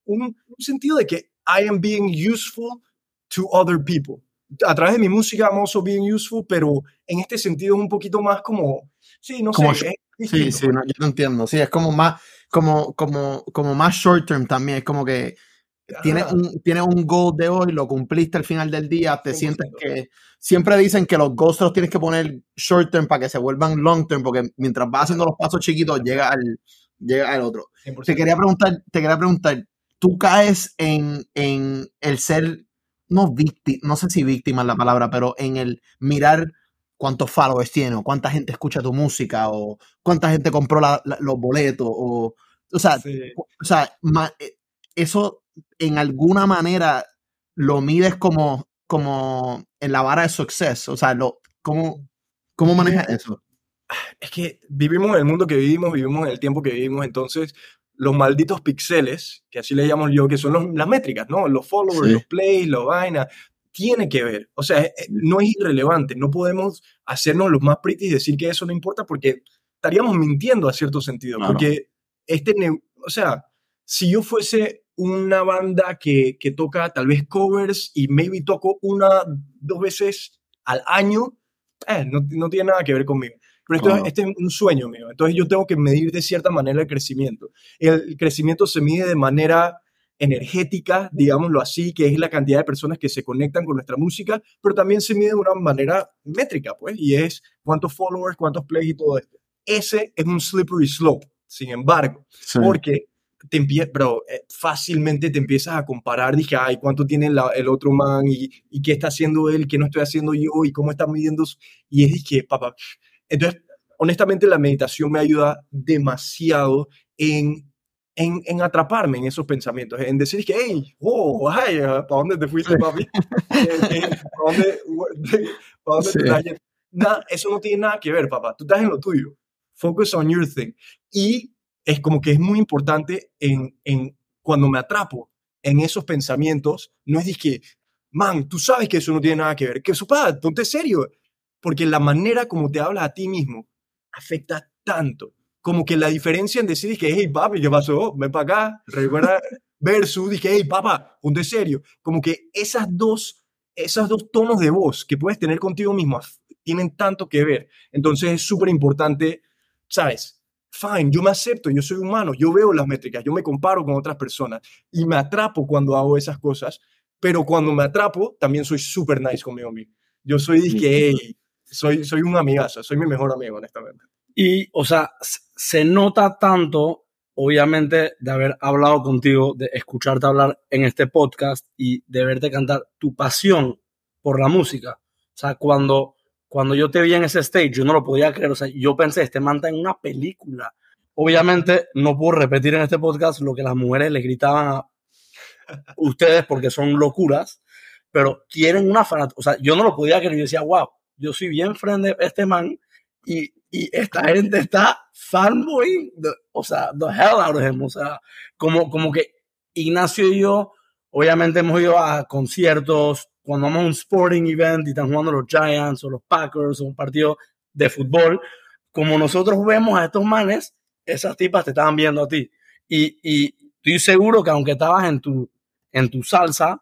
un, un, sentido de que I am being useful to other people. A través de mi música I'm also being useful, pero en este sentido es un poquito más como, sí, no como sé. sí, sí, no, yo lo entiendo. Sí, es como más, como, como, como más short term también. Es como que tienes un, tienes un goal de hoy, lo cumpliste al final del día, te 100%. sientes que siempre dicen que los goals los tienes que poner short term para que se vuelvan long term, porque mientras vas haciendo los pasos chiquitos llega al, llega al otro. 100%. Te quería preguntar, te quería preguntar, tú caes en, en el ser, no víctima, no sé si víctima es la palabra, pero en el mirar cuántos followers tiene, o cuánta gente escucha tu música, o cuánta gente compró la, la, los boletos, o, o sea, sí. o sea, ma, eso en alguna manera lo mides como, como en la vara de success? O sea, lo, ¿cómo, ¿cómo manejas eso? Es que vivimos en el mundo que vivimos, vivimos en el tiempo que vivimos, entonces los malditos pixeles, que así le llamo yo, que son los, las métricas, ¿no? Los followers, sí. los plays, los vainas, tiene que ver. O sea, no es irrelevante. No podemos hacernos los más pretty y decir que eso no importa porque estaríamos mintiendo a cierto sentido. Claro. Porque este, o sea, si yo fuese una banda que, que, toca tal vez covers y maybe toco una, dos veces al año, eh, no, no, tiene nada que ver conmigo. Pero esto, oh. este es un sueño mío. Entonces yo tengo que medir de cierta manera el crecimiento. El crecimiento se mide de manera energética, digámoslo así, que es la cantidad de personas que se conectan con nuestra música, pero también se mide de una manera métrica, pues, y es cuántos followers, cuántos plays y todo esto. Ese es un slippery slope, sin embargo, sí. porque te empieza, pero eh, fácilmente te empiezas a comparar, dije, ay, ¿cuánto tiene la, el otro man? Y, y, qué está haciendo él? ¿Qué no estoy haciendo yo? ¿Y cómo está midiendo? Y es, dije, papá. Entonces, honestamente, la meditación me ayuda demasiado en en, en atraparme en esos pensamientos, en decir que, hey, oh, ay, ¿para dónde te fuiste, papi? Eh, eh, ¿Para dónde, para dónde Sí. te estás yendo? Nada, eso no tiene nada que ver, papá. Tú estás en lo tuyo. Focus on your thing. Y es como que es muy importante en, en cuando me atrapo en esos pensamientos, no es de que, man, tú sabes que eso no tiene nada que ver. Que eso, pa, ponte serio. Porque la manera como te hablas a ti mismo afecta tanto. Como que la diferencia en decir que, hey, papi, ¿qué pasó? Ven para acá. Recuerda, versus, dije, hey, papá, ponte serio. Como que esas dos, esos dos tonos de voz que puedes tener contigo mismo tienen tanto que ver. Entonces es súper importante, ¿sabes? Fine, yo me acepto, yo soy humano, yo veo las métricas, yo me comparo con otras personas y me atrapo cuando hago esas cosas, pero cuando me atrapo también soy súper nice conmigo mismo. Yo soy, dije, hey, soy, soy un amigazo, soy mi mejor amigo, honestamente. Y, o sea, se nota tanto, obviamente, de haber hablado contigo, de escucharte hablar en este podcast y de verte cantar tu pasión por la música. O sea, cuando, cuando yo te vi en ese stage, yo no lo podía creer. O sea, yo pensé, este man está en una película. Obviamente, no puedo repetir en este podcast lo que las mujeres le gritaban a ustedes porque son locuras, pero quieren una fanática. O sea, yo no lo podía creer. Yo decía, wow, yo soy bien friend de este man y, y esta gente está fanboy, the- o sea, the hell out of him. O sea, como, como que Ignacio y yo, obviamente hemos ido a conciertos, cuando vamos a un sporting event y están jugando los Giants o los Packers o un partido de fútbol, como nosotros vemos a estos manes, esas tipas te estaban viendo a ti. Y, y estoy seguro que aunque estabas en tu, en tu salsa,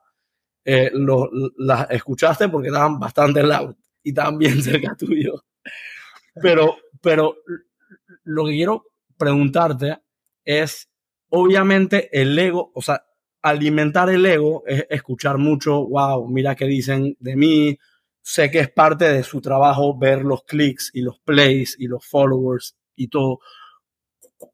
eh, lo- las escuchaste porque estaban bastante loud y estaban bien cerca tuyo. Pero, pero lo que quiero preguntarte es, obviamente, el ego, o sea, alimentar el ego es escuchar mucho, wow, mira qué dicen de mí. Sé que es parte de su trabajo ver los clics y los plays y los followers y todo.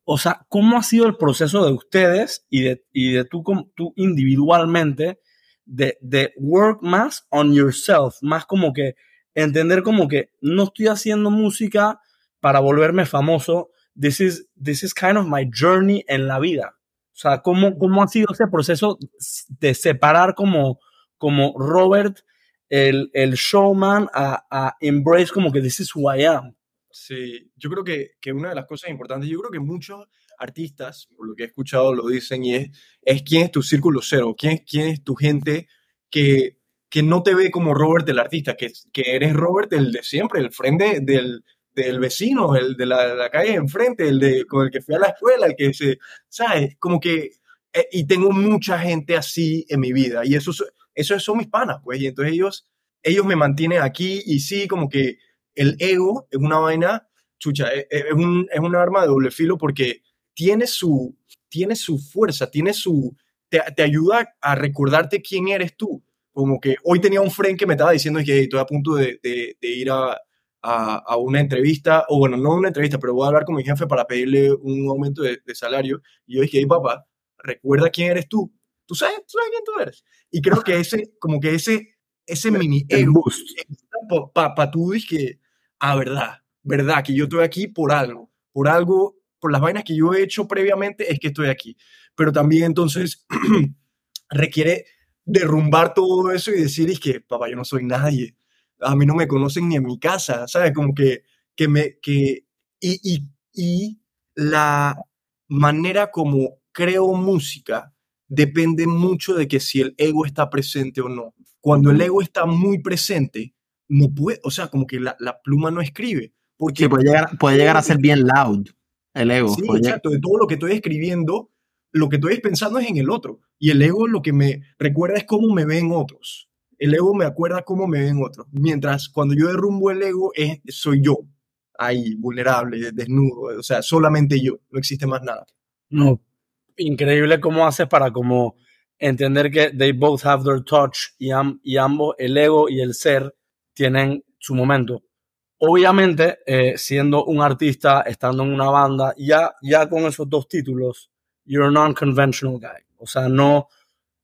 O sea, ¿cómo ha sido el proceso de ustedes y de, y de tú, tú individualmente de, de work más on yourself, más como que entender como que no estoy haciendo música para volverme famoso, this is, this is kind of my journey en la vida. O sea, ¿cómo, cómo ha sido ese proceso de separar como, como Robert, el, el showman, a, a embrace como que this is who I am? Sí, yo creo que, que una de las cosas importantes, yo creo que muchos artistas, por lo que he escuchado, lo dicen y es, es quién es tu círculo cero, quién, quién es tu gente que, que no te ve como Robert el artista, que, que eres Robert el de siempre, el frente del, del vecino, el de la, la calle enfrente, el de, con el que fui a la escuela, el que se, ¿sabes? Como que, eh, y tengo mucha gente así en mi vida y esos, esos son mis panas, pues, y entonces ellos, ellos me mantienen aquí y sí, como que el ego es una vaina, chucha, es, es un, es un arma de doble filo porque tiene su, tiene su fuerza, tiene su, te, te ayuda a recordarte quién eres tú. Como que hoy tenía un friend que me estaba diciendo que estoy a punto de, de- de ir a, a, a una entrevista, o bueno, no una entrevista, pero voy a hablar con mi jefe para pedirle un aumento de, de salario. Y yo dije, hey papá, recuerda quién eres tú. ¿Tú sabes, tú sabes quién tú eres? Y creo que ese, como que ese, ese mini El ego boost. para pa, tú dices que, ah, verdad, verdad, que yo estoy aquí por algo, por algo, por las vainas que yo he hecho previamente, es que estoy aquí. Pero también entonces requiere derrumbar todo eso y decir, es que, papá, yo no soy nadie. A mí no me conocen ni en mi casa, ¿sabes? Como que, que me, que, y, y, y la manera como creo música depende mucho de que si el ego está presente o no. Cuando el ego está muy presente, no puede, o sea, como que la, la pluma no escribe. Porque Sí, puede llegar, puede llegar a ser bien loud el ego. Sí, exacto. De todo lo que estoy escribiendo, lo que estoy pensando es en el otro. Y el ego lo que me recuerda es cómo me ven otros. El ego me acuerda cómo me ven otros. Mientras cuando yo derrumbo el ego, es, soy yo. Ahí, vulnerable, desnudo. O sea, solamente yo. No existe más nada. No, increíble cómo haces para como entender que they both have their touch y, am- ambos, el ego y el ser, tienen su momento. Obviamente, eh, siendo un artista, estando en una banda, ya, ya con esos dos títulos, you're a non-conventional guy. O sea, no, o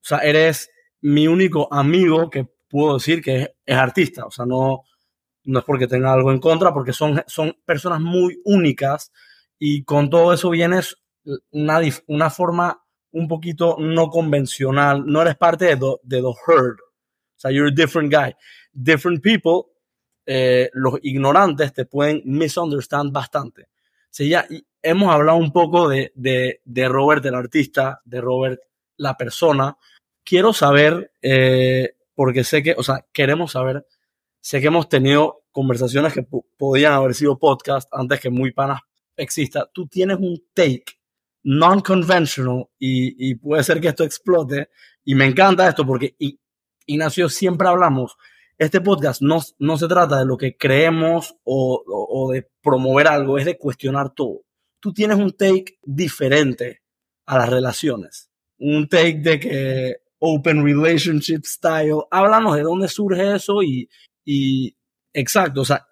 sea, eres mi único amigo que puedo decir que es, artista. O sea, no, no es porque tenga algo en contra, porque son, son personas muy únicas y con todo eso vienes una, una forma un poquito no convencional, no eres parte de, de the herd, o sea, you're a different guy. Different people, eh, los ignorantes te pueden misunderstand bastante. Sí, ya hemos hablado un poco de, de, Robert el artista, de Robert la persona. Quiero saber, eh, porque sé que, o sea, queremos saber, sé que hemos tenido conversaciones que podían haber sido podcast antes que muy panas exista. Tú tienes un take non-conventional y, y, puede ser que esto explote. Y me encanta esto porque Ignacio siempre hablamos, este podcast no, no se trata de lo que creemos o, o, de promover algo, es de cuestionar todo. Tú tienes un take diferente a las relaciones, un take de que open relationship style, háblanos de dónde surge eso y, y exacto, o sea,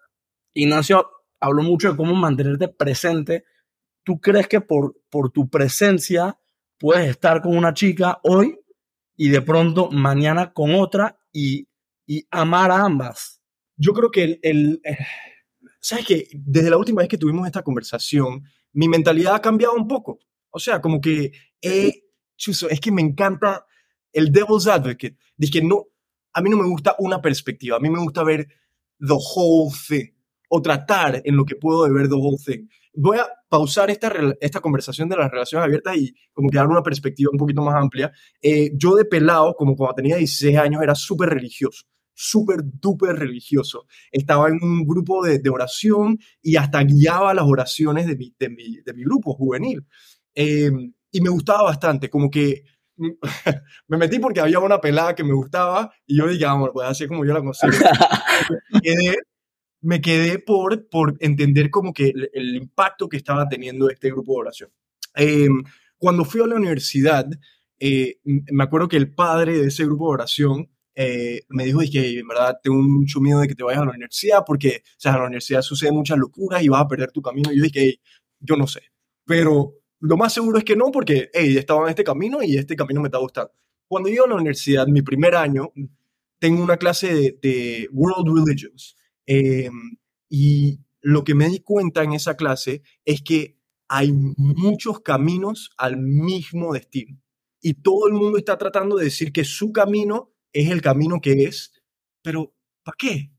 Ignacio habló mucho de cómo mantenerte presente. ¿Tú crees que por, por tu presencia puedes estar con una chica hoy y de pronto mañana con otra y, y amar a ambas? Yo creo que el, el eh, ¿sabes qué? Desde la última vez que tuvimos esta conversación, mi mentalidad ha cambiado un poco. O sea, como que, eh, chuso, es que me encanta el devil's advocate. Dije, no, a mí no me gusta una perspectiva, a mí me gusta ver the whole thing o tratar en lo que puedo de ver the whole thing. Voy a pausar esta, esta conversación de las relaciones abiertas y como que dar una perspectiva un poquito más amplia. Eh, yo de pelado, como cuando tenía 16 años, era súper religioso súper duper religioso. Estaba en un grupo de, de, oración y hasta guiaba las oraciones de mi, de mi, de mi grupo juvenil. Eh, y me gustaba bastante, como que me metí porque había una pelada que me gustaba y yo dije, vamos, pues así como yo la consigo. me quedé por, por entender como que el, impacto que estaba teniendo este grupo de oración. Em, cuando fui a la universidad, eh, me acuerdo que el padre de ese grupo de oración eh, me dijo que en verdad tengo mucho miedo de que te vayas a la universidad porque o sea, en la universidad suceden muchas locuras y vas a perder tu camino. Y yo dije, yo no sé, pero lo más seguro es que no porque hey, estaba en este camino y este camino me está gustando. Cuando yo a la universidad, mi primer año, tengo una clase de, World Religions Em, y lo que me di cuenta en esa clase es que hay muchos caminos al mismo destino. Y todo el mundo está tratando de decir que su camino es el camino que es, pero ¿para qué?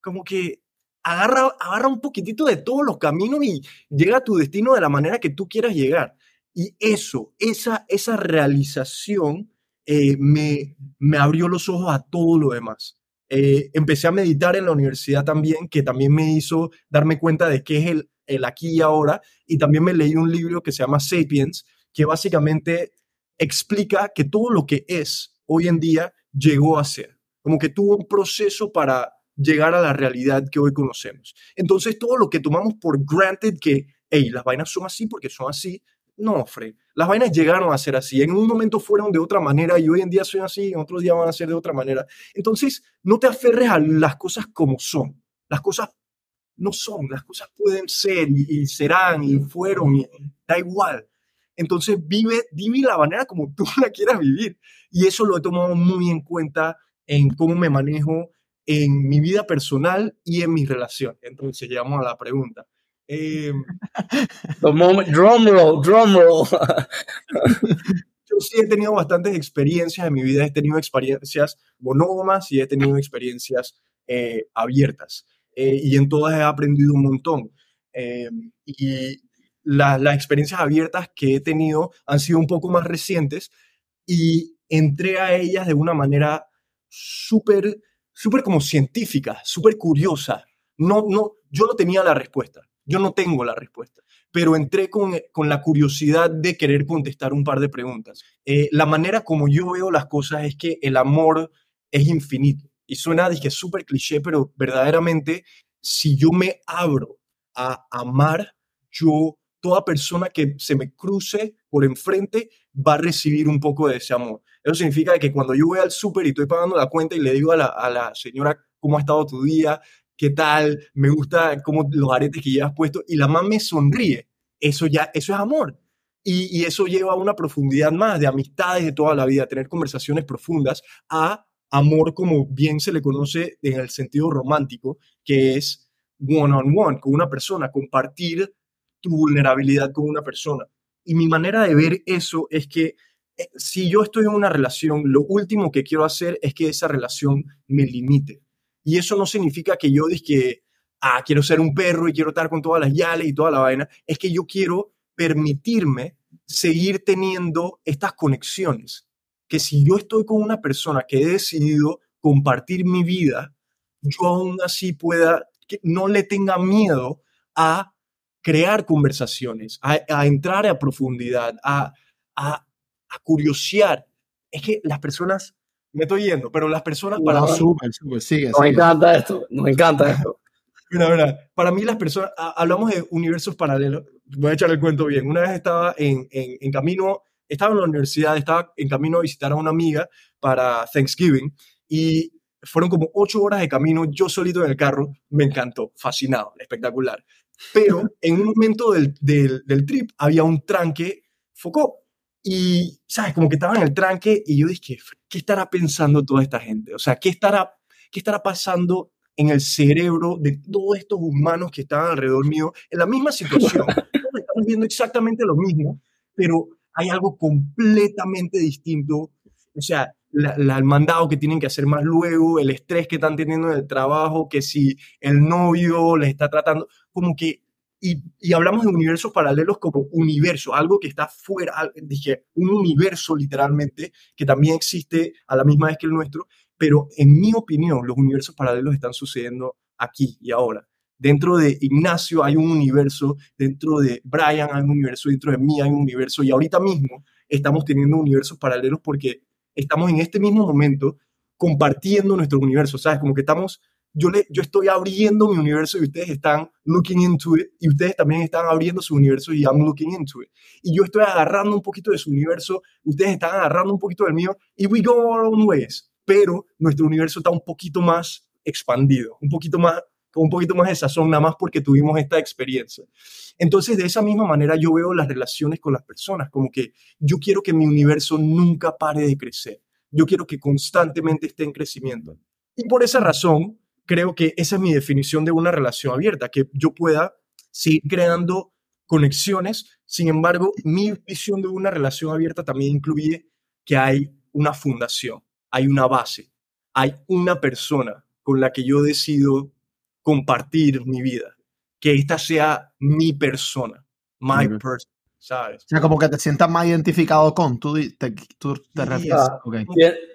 Como que agarra, agarra un poquitito de todos los caminos y llega a tu destino de la manera que tú quieras llegar. Y eso, esa, esa realización eh, me, me abrió los ojos a todo lo demás. Eh, empecé a meditar en la universidad también, que también me hizo darme cuenta de qué es el, el aquí y ahora. Y también me leí un libro que se llama Sapiens, que básicamente explica que todo lo que es hoy en día llegó a ser. Como que tuvo un proceso para llegar a la realidad que hoy conocemos. Entonces, todo lo que tomamos por granted que, hey, las vainas son así porque son así, no, Fred. Las vainas llegaron a ser así. En un momento fueron de otra manera y hoy en día son así, en otro día van a ser de otra manera. Entonces, no te aferres a las cosas como son. Las cosas no son, las cosas pueden ser y, serán y fueron, y da igual. Entonces, vive, vive la manera como tú la quieras vivir. Y eso lo he tomado muy en cuenta en cómo me manejo en mi vida personal y en mis relaciones. Entonces, llegamos a la pregunta. Eh, drum roll, drum roll. yo sí he tenido bastantes experiencias en mi vida, he tenido experiencias monógamas y he tenido experiencias eh, abiertas. Eh, y en todas he aprendido un montón. Eh, y las experiencias abiertas que he tenido han sido un poco más recientes y entré a ellas de una manera súper, súper como científica, súper curiosa. No, no, yo no tenía la respuesta. Yo no tengo la respuesta, pero entré con, con la curiosidad de querer contestar un par de preguntas. Eh, la manera como yo veo las cosas es que el amor es infinito. Y suena, dije, súper cliché, pero verdaderamente, si yo me abro a amar, yo, toda persona que se me cruce por enfrente va a recibir un poco de ese amor. Eso significa que cuando yo voy al súper y estoy pagando la cuenta y le digo a la, señora cómo ha estado tu día, qué tal, me gusta cómo los aretes que llevas puesto y la mamá me sonríe. Eso ya, eso es amor. Y, eso lleva a una profundidad más de amistades de toda la vida, tener conversaciones profundas, a amor como bien se le conoce en el sentido romántico, que es one on one con una persona, compartir tu vulnerabilidad con una persona. y mi manera de ver eso es que eh, si yo estoy en una relación, lo último que quiero hacer es que esa relación me limite. Y eso no significa que yo que, ah, quiero ser un perro y quiero estar con todas las yales y toda la vaina. Es que yo quiero permitirme seguir teniendo estas conexiones. Que si yo estoy con una persona que he decidido compartir mi vida, yo aún así pueda, que no le tenga miedo a crear conversaciones, a, entrar a profundidad, a, a, a curiosear. Es que las personas, me estoy yendo, pero las personas para... No, súper, súper, sigue, Nos encanta esto, nos encanta esto. Mira, mira, para mí las personas, hablamos de universos paralelos, voy a echar el cuento bien. Una vez estaba en, en, en, camino, estaba en la universidad, estaba en camino a visitar a una amiga para Thanksgiving y fueron como ocho horas de camino, yo solito en el carro, me encantó, fascinado, espectacular. Pero en un momento del, del, del trip había un tranque focó. Y, ¿sabes? Como que estaba en el tranque y yo dije, ¿qué estará pensando toda esta gente? O sea, ¿qué estará, qué estará pasando en el cerebro de todos estos humanos que estaban alrededor mío en la misma situación? Estamos viendo exactamente lo mismo, pero hay algo completamente distinto. O sea, la, el mandado que tienen que hacer más luego, el estrés que están teniendo en el trabajo, que si el novio les está tratando, como que y, hablamos de universos paralelos como universo, algo que está fuera, dije, un universo literalmente que también existe a la misma vez que el nuestro, pero en mi opinión los universos paralelos están sucediendo aquí y ahora. Dentro de Ignacio hay un universo, dentro de Brian hay un universo, dentro de mí hay un universo y ahorita mismo estamos teniendo universos paralelos porque estamos en este mismo momento compartiendo nuestro universo, ¿sabes? Como que estamos yo, le, yo estoy abriendo mi universo y ustedes están looking into it y ustedes también están abriendo su universo y I'm looking into it. Y yo estoy agarrando un poquito de su universo, ustedes están agarrando un poquito del mío y we go our own ways. Pero nuestro universo está un poquito más expandido, un poquito más con un poquito más de sazón, nada más porque tuvimos esta experiencia. Entonces, de esa misma manera yo veo las relaciones con las personas, como que yo quiero que mi universo nunca pare de crecer. Yo quiero que constantemente esté en crecimiento. Y por esa razón, creo que esa es mi definición de una relación abierta, que yo pueda seguir creando conexiones. Sin embargo, mi visión de una relación abierta también incluye que hay una fundación, hay una base, hay una persona con la que yo decido compartir mi vida, que esta sea mi persona, my person, ¿sabes? O sea, como que te sientas más identificado con, tú te, tú te refieres. Okay.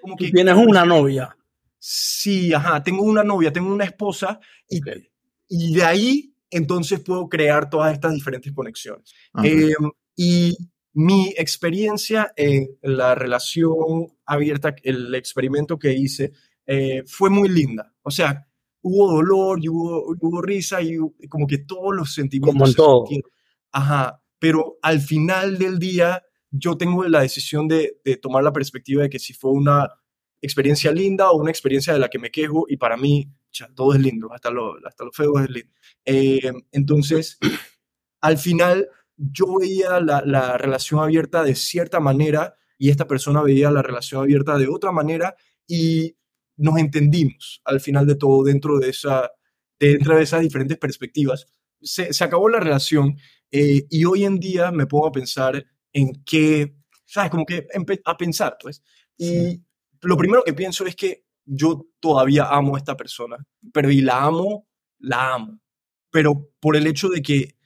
Como que, tienes una novia sí, ajá, tengo una novia, tengo una esposa y, y de ahí entonces puedo crear todas estas diferentes conexiones. Em, y mi experiencia en la relación abierta, el experimento que hice, eh, fue muy linda. O sea, hubo dolor, y hubo, hubo risa y como que todos los sentimientos. Como todo. Ajá, pero al final del día yo tengo la decisión de, de tomar la perspectiva de que si fue una experiencia linda o una experiencia de la que me quejo y para mí ya, todo es lindo, hasta lo, hasta lo feo es lindo. Eh, entonces, al final yo veía la, la, relación abierta de cierta manera y esta persona veía la relación abierta de otra manera y nos entendimos al final de todo dentro de, esa, dentro de esas diferentes perspectivas. Se, se acabó la relación eh, y hoy en día me pongo a pensar en qué, ¿sabes? Como que a pensar, pues. Y lo primero que pienso es que yo todavía amo a esta persona, pero y la amo, la amo. Pero por el hecho de que,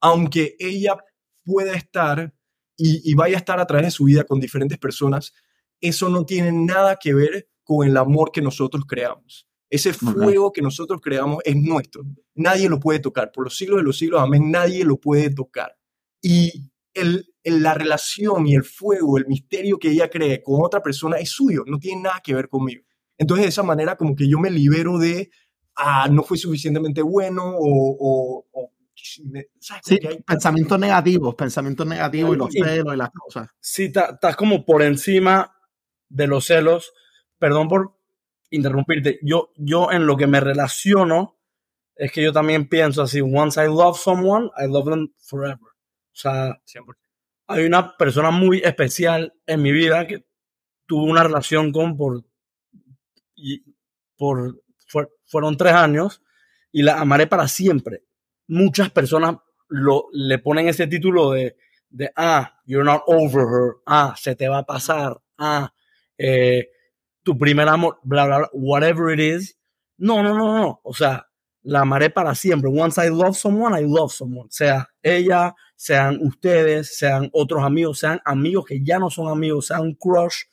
aunque ella pueda estar y, vaya a estar a través de su vida con diferentes personas, eso no tiene nada que ver con el amor que nosotros creamos. Ese fuego que nosotros creamos es nuestro. Nadie lo puede tocar. Por los siglos de los siglos, amén, nadie lo puede tocar. Y el, la relación y el fuego, el misterio que ella cree con otra persona es suyo, no tiene nada que ver conmigo. Entonces, de esa manera, como que yo me libero de, ah, no fue suficientemente bueno o... o, Sí, pensamientos negativos, pensamientos negativos y los celos y las cosas. Sí, estás como por encima de los celos. Perdón por interrumpirte. Yo, yo en lo que me relaciono es que yo también pienso así, once I love someone, I love them forever. O sea, hay una persona muy especial en mi vida que tuve una relación con por, por fueron tres años y la amaré para siempre. Muchas personas lo, le ponen ese título de de, ah, you're not over her, ah, se te va a pasar, ah, eh, tu primer amor, bla, bla, bla, whatever it is. No, no, no, no. O sea, la amaré para siempre. Once I love someone, I love someone. Sea ella, sean ustedes, sean otros amigos, sean amigos que ya no son amigos, sean un crush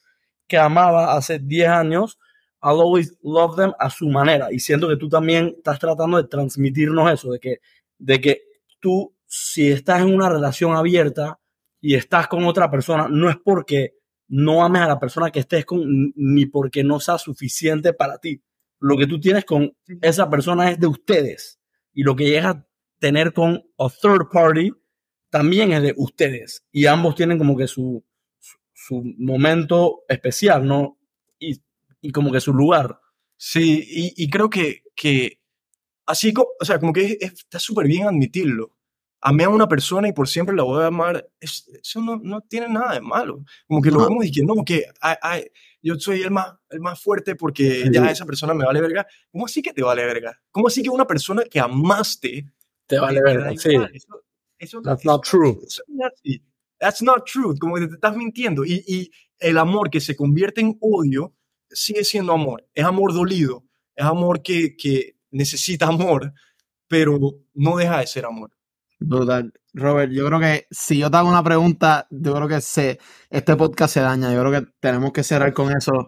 que amaba hace 10 años. I'll always love them a su manera. Y siento que tú también estás tratando de transmitirnos eso, de que, de que tú, si estás en una relación abierta y estás con otra persona, no es porque no ames a la persona que estés con, ni porque no sea suficiente para ti. Lo que tú tienes con esa persona es de ustedes. Y lo que llegas a tener con a third party también es de ustedes. Y ambos tienen como que su, su, momento especial, ¿no? Y, y, como que su lugar. Sí, y, y creo que, que así, o sea, como que está súper bien admitirlo amé a una persona y por siempre la voy a amar, eso no, no, tiene nada de malo. Como que lo vemos y que no, que yo soy el más, el más fuerte porque ya esa persona me vale verga. ¿Cómo así que te vale verga? ¿Cómo así que una persona que amaste te vale verga? Sí. Eso, That's not true. That's not true. Como que te estás mintiendo. Y, y el amor que se convierte en odio sigue siendo amor. Es amor dolido. Es amor que, que necesita amor, pero no deja de ser amor. Robert, yo creo que si yo te hago una pregunta, yo creo que se, este podcast se daña. Yo creo que tenemos que cerrar con eso.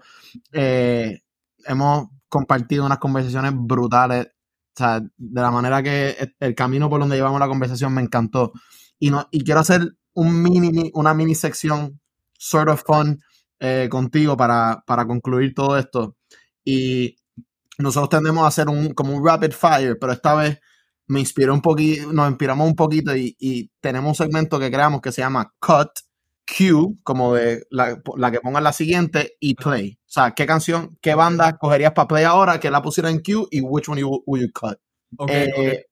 Eh, hemos compartido unas conversaciones brutales. O sea, de la manera que el camino por donde llevamos la conversación me encantó. Y, no, y quiero hacer un mini, una mini sección, sort of fun, eh, contigo para, para concluir todo esto. Y nosotros tendemos a hacer un, como un rapid fire, pero esta vez me inspiró un poquito, nos inspiramos un poquito y, tenemos un segmento que creamos que se llama Cut, Q, como de la, que ponga la siguiente, y Play. O sea, ¿qué canción, qué banda cogerías para Play ahora que la pusiera en Q y which one you, will you cut? Ok, eh,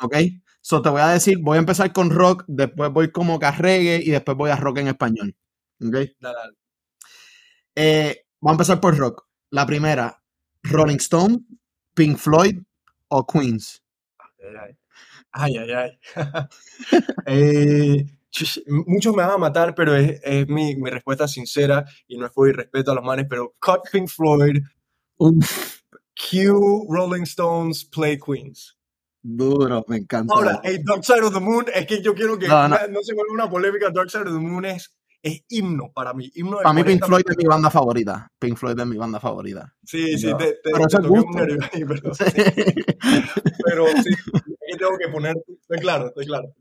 ok. So te voy a decir, voy a empezar con rock, después voy como que reggae y después voy a rock en español. Ok. Dale, eh, voy a empezar por rock. La primera, Rolling Stone, Pink Floyd o Queens ay, ay, ay. Eh, muchos me van a matar, pero es, es mi, mi, respuesta sincera y no es por irrespeto a los manes, pero cut Pink Floyd, Q Rolling Stones, Play Queens. Duro, me encanta. Ahora, el Dark Side of the Moon, es que yo quiero que no, no. no se vuelva una polémica. Dark Side of the Moon es es himno para mí. Himno para mí Pink Floyd es mi banda favorita. Pink Floyd es mi banda favorita. Sí, sí, te, te, pero te toqué un nervio ahí, pero sí. pero sí, tengo que poner, estoy claro, estoy claro.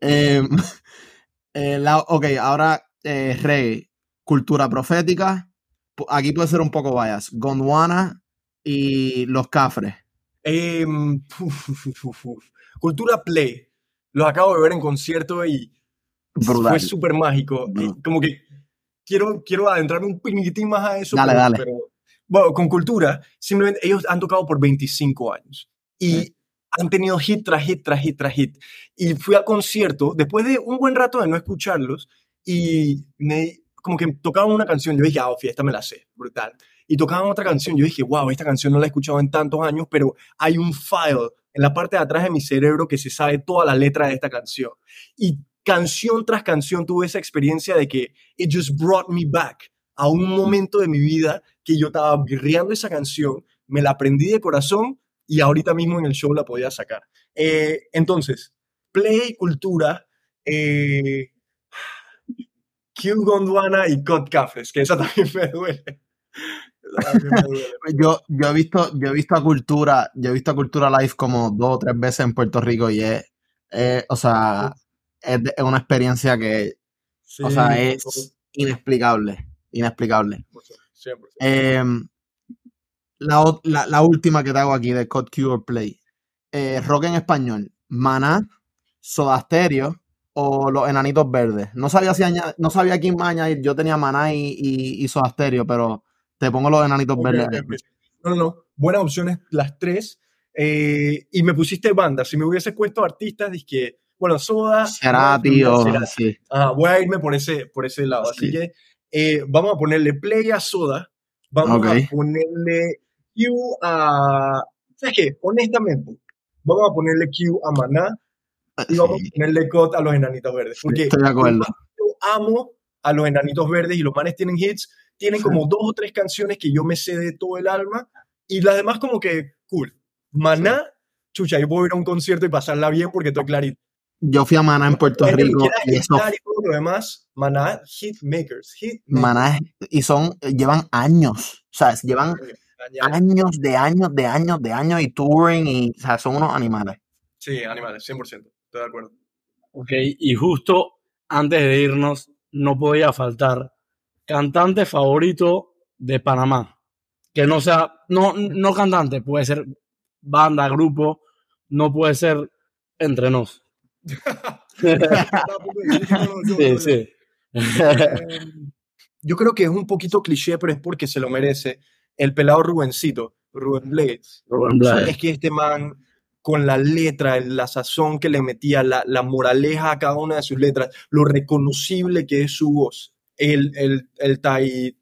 eh, eh, la, ok, ahora eh, reggae, cultura profética. Aquí puede ser un poco bias. Gondwana y Los Cafres. Uf, uf, uf, cultura play. Los acabo de ver en concierto y fue súper mágico. Como que quiero, quiero adentrarme un poquitín más a eso. Dale, dale. Pero, bueno, con cultura, simplemente ellos han tocado por 25 años y han tenido hit tras hit tras hit tras hit. Y fui al concierto después de un buen rato de no escucharlos y me, como que tocaban una canción. Yo dije, ah, esta me la sé, brutal. Y tocaban otra canción. Yo dije, wow, esta canción no la he escuchado en tantos años, pero hay un file en la parte de atrás de mi cerebro que se sabe toda la letra de esta canción. Y canción tras canción tuve esa experiencia de que it just brought me back a un momento de mi vida que yo estaba virreando esa canción, me la aprendí de corazón y ahorita mismo en el show la podía sacar. Eh, entonces, Play Cultura, eh, Q Gondwana y Cod Cafés, que esa también me duele. Yo, yo, he visto, yo he visto a Cultura, yo he visto a Cultura Live como dos o tres veces en Puerto Rico y es, o sea, es, una experiencia que, o sea, es inexplicable, inexplicable. Em, la, la, la, última que te hago aquí de Code Cure Play. Eh, rock en español. Maná, Soda Stereo o Los Enanitos Verdes. No sabía, si no sabía quién más añadir. Yo tenía Maná y, y, Soda Stereo, pero te pongo Los Enanitos Verdes. No, no, no. Buenas opciones las tres. Eh, y me pusiste banda. Si me hubiese puesto artistas, que bueno, Soda. Será, tío. Sí. voy a irme por ese, por ese lado. Así que eh, vamos a ponerle play a Soda. Vamos a ponerle Q a. ¿Sabes qué? Honestamente, vamos a ponerle Q a Maná. y vamos Sí, a ponerle cut a los enanitos verdes. Porque estoy de acuerdo. yo amo a los enanitos verdes y los manes tienen hits, tienen Sí. como dos o tres canciones que yo me sé de todo el alma y las demás como que cool. Maná, chucha, yo puedo ir a un concierto y pasarla bien porque estoy clarito. Yo fui a Maná en Puerto Rico y eso, gritar y todo lo demás, Maná, hit makers, hit makers. Maná, es- y son, llevan años, o sea, llevan años de años de años de años y touring y, o sea, son unos animales. Sí, animales, 100%, estoy de acuerdo. Ok, y justo antes de irnos, no podía faltar cantante favorito de Panamá. Que no sea, no, no cantante, puede ser banda, grupo, no puede ser entre nos. Sí, sí. Eh, Yo creo que es un poquito cliché, pero es porque se lo merece. El pelado Rubencito, Rubén Blades. Sea, Blades. es que este man, con la letra, la sazón que le metía, la, la moraleja a cada una de sus letras, lo reconocible que es su voz, él, él está ahí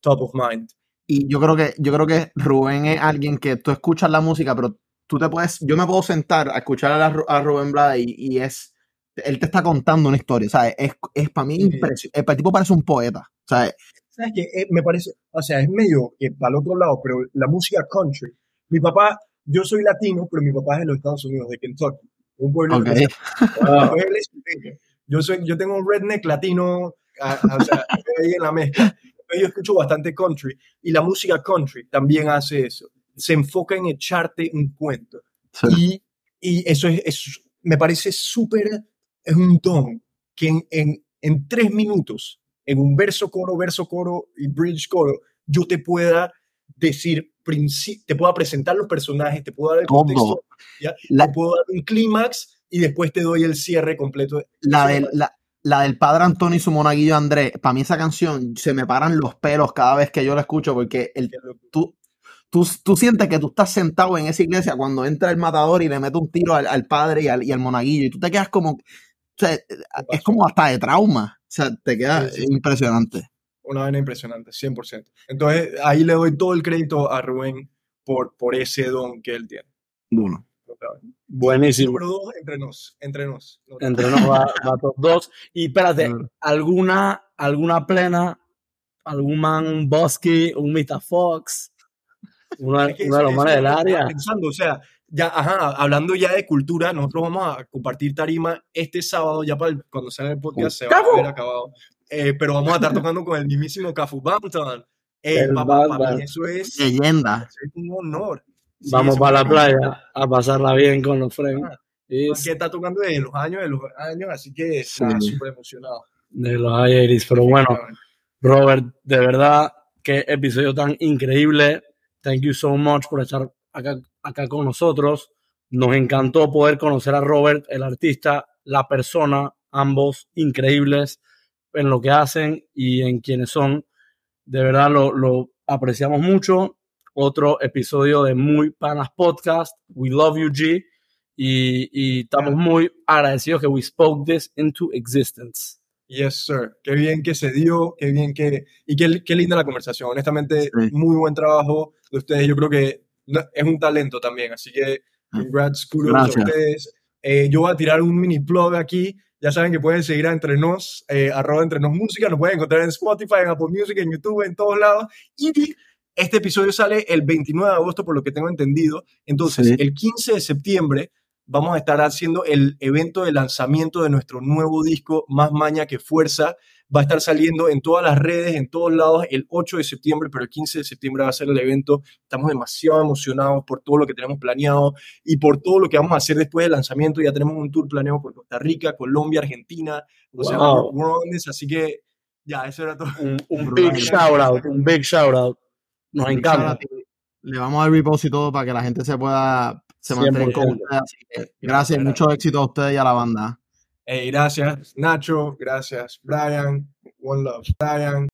top of mind. Y yo creo que, yo creo que Rubén es alguien que tú escuchas la música, pero tú te puedes, yo me puedo sentar a escuchar a, Ru- a Rubén Blades y, y es, él te está contando una historia, ¿sabes? Es, es para mí Sí. impresionante. El tipo parece un poeta, ¿sabes? ¿Sabes qué? Eh, me parece, o sea, es medio que para el otro lado, pero la música country. Mi papá, yo soy latino, pero mi papá es de los Estados Unidos, de Kentucky, un pueblo Ok. que Wow. Yo, soy, yo tengo un redneck latino, a- a- o sea, ahí en la mezcla. Yo escucho bastante country y la música country también hace eso. Se enfoca en echarte un cuento. Sí. Y, y eso es, es- me parece súper, es un don que en, en, en tres minutos, en un verso, coro, verso, coro y bridge, coro, yo te pueda decir, te pueda presentar los personajes, te puedo dar el contexto, ¿ya? La, te puedo dar un clímax y después te doy el cierre completo. la, del, la, la del padre Antonio y su monaguillo Andrés, para mí esa canción se me paran los pelos cada vez que yo la escucho porque el, tú, tú, tú sientes que tú estás sentado en esa iglesia cuando entra el matador y le mete un tiro al, al padre y al, y al monaguillo y tú te quedas como, o sea, es como hasta de trauma, o sea, te queda Sí, sí, sí. impresionante. Una vaina impresionante, 100%. Entonces, ahí le doy todo el crédito a Rubén por, por ese don que él tiene. Bueno, Buenísimo. Número dos, entre nos, entre nos. No, Entre nos va, va top 2. Y espérate. ¿alguna, alguna plena? ¿Algún man, un Bosky, un Mr. Fox? Uno, Es que de es del área. Pensando, o sea, ya, ajá, hablando ya de cultura, nosotros vamos a compartir tarima este sábado, ya para el- cuando salga el podcast se va a ¡Cafu! haber acabado. Eh, pero vamos a estar tocando con el mismísimo Cafu Banton. Eh, El papá, para mí eso es, leyenda. eso es un honor. Sí, Vamos para es la playa a pasarla bien con los friends. Ah, Y Que está tocando de los años, de los años, así que Sí. está súper emocionado. de los Iris. Pero bueno, Robert, de verdad, qué episodio tan increíble. Thank you so much por estar acá, acá con nosotros. Nos encantó poder conocer a Robert, el artista, la persona, ambos increíbles en lo que hacen y en quienes son. De verdad lo, lo apreciamos mucho. Otro episodio de Muy Panas Podcast. We love you, G. Y, y estamos muy agradecidos que we spoke this into existence. Yes, sir. Qué bien que se dio, qué bien que... Y qué, qué linda la conversación. Honestamente, Sí. muy buen trabajo de ustedes. Yo creo que es un talento también. Así que, congrats, kudos a Gracias. ustedes. Eh, yo voy a tirar un mini plug aquí. Ya saben que pueden seguir a Entre Nos, eh, arroba Entre Nos Música. Nos pueden encontrar en Spotify, en Apple Music, en YouTube, en todos lados. Y este episodio sale el 29 de agosto, por lo que tengo entendido. Entonces, Sí. el 15 de septiembre vamos a estar haciendo el evento de lanzamiento de nuestro nuevo disco, Más Maña que Fuerza. Va a estar saliendo en todas las redes, en todos lados, el 8 de septiembre, pero el 15 de septiembre va a ser el evento. Estamos demasiado emocionados por todo lo que tenemos planeado y por todo lo que vamos a hacer después del lanzamiento. Ya tenemos un tour planeado por Costa Rica, Colombia, Argentina. O sea, Wow. así que ya, eso era todo. un, big shout out, un big shout out. Nos encanta. Le vamos a dar repost y todo para que la gente se pueda se mantenga con 100%. ustedes. Así que gracias, mucho éxito a ustedes y a la banda. Hey, gracias, Nacho. Gracias, Brian. One love, Brian.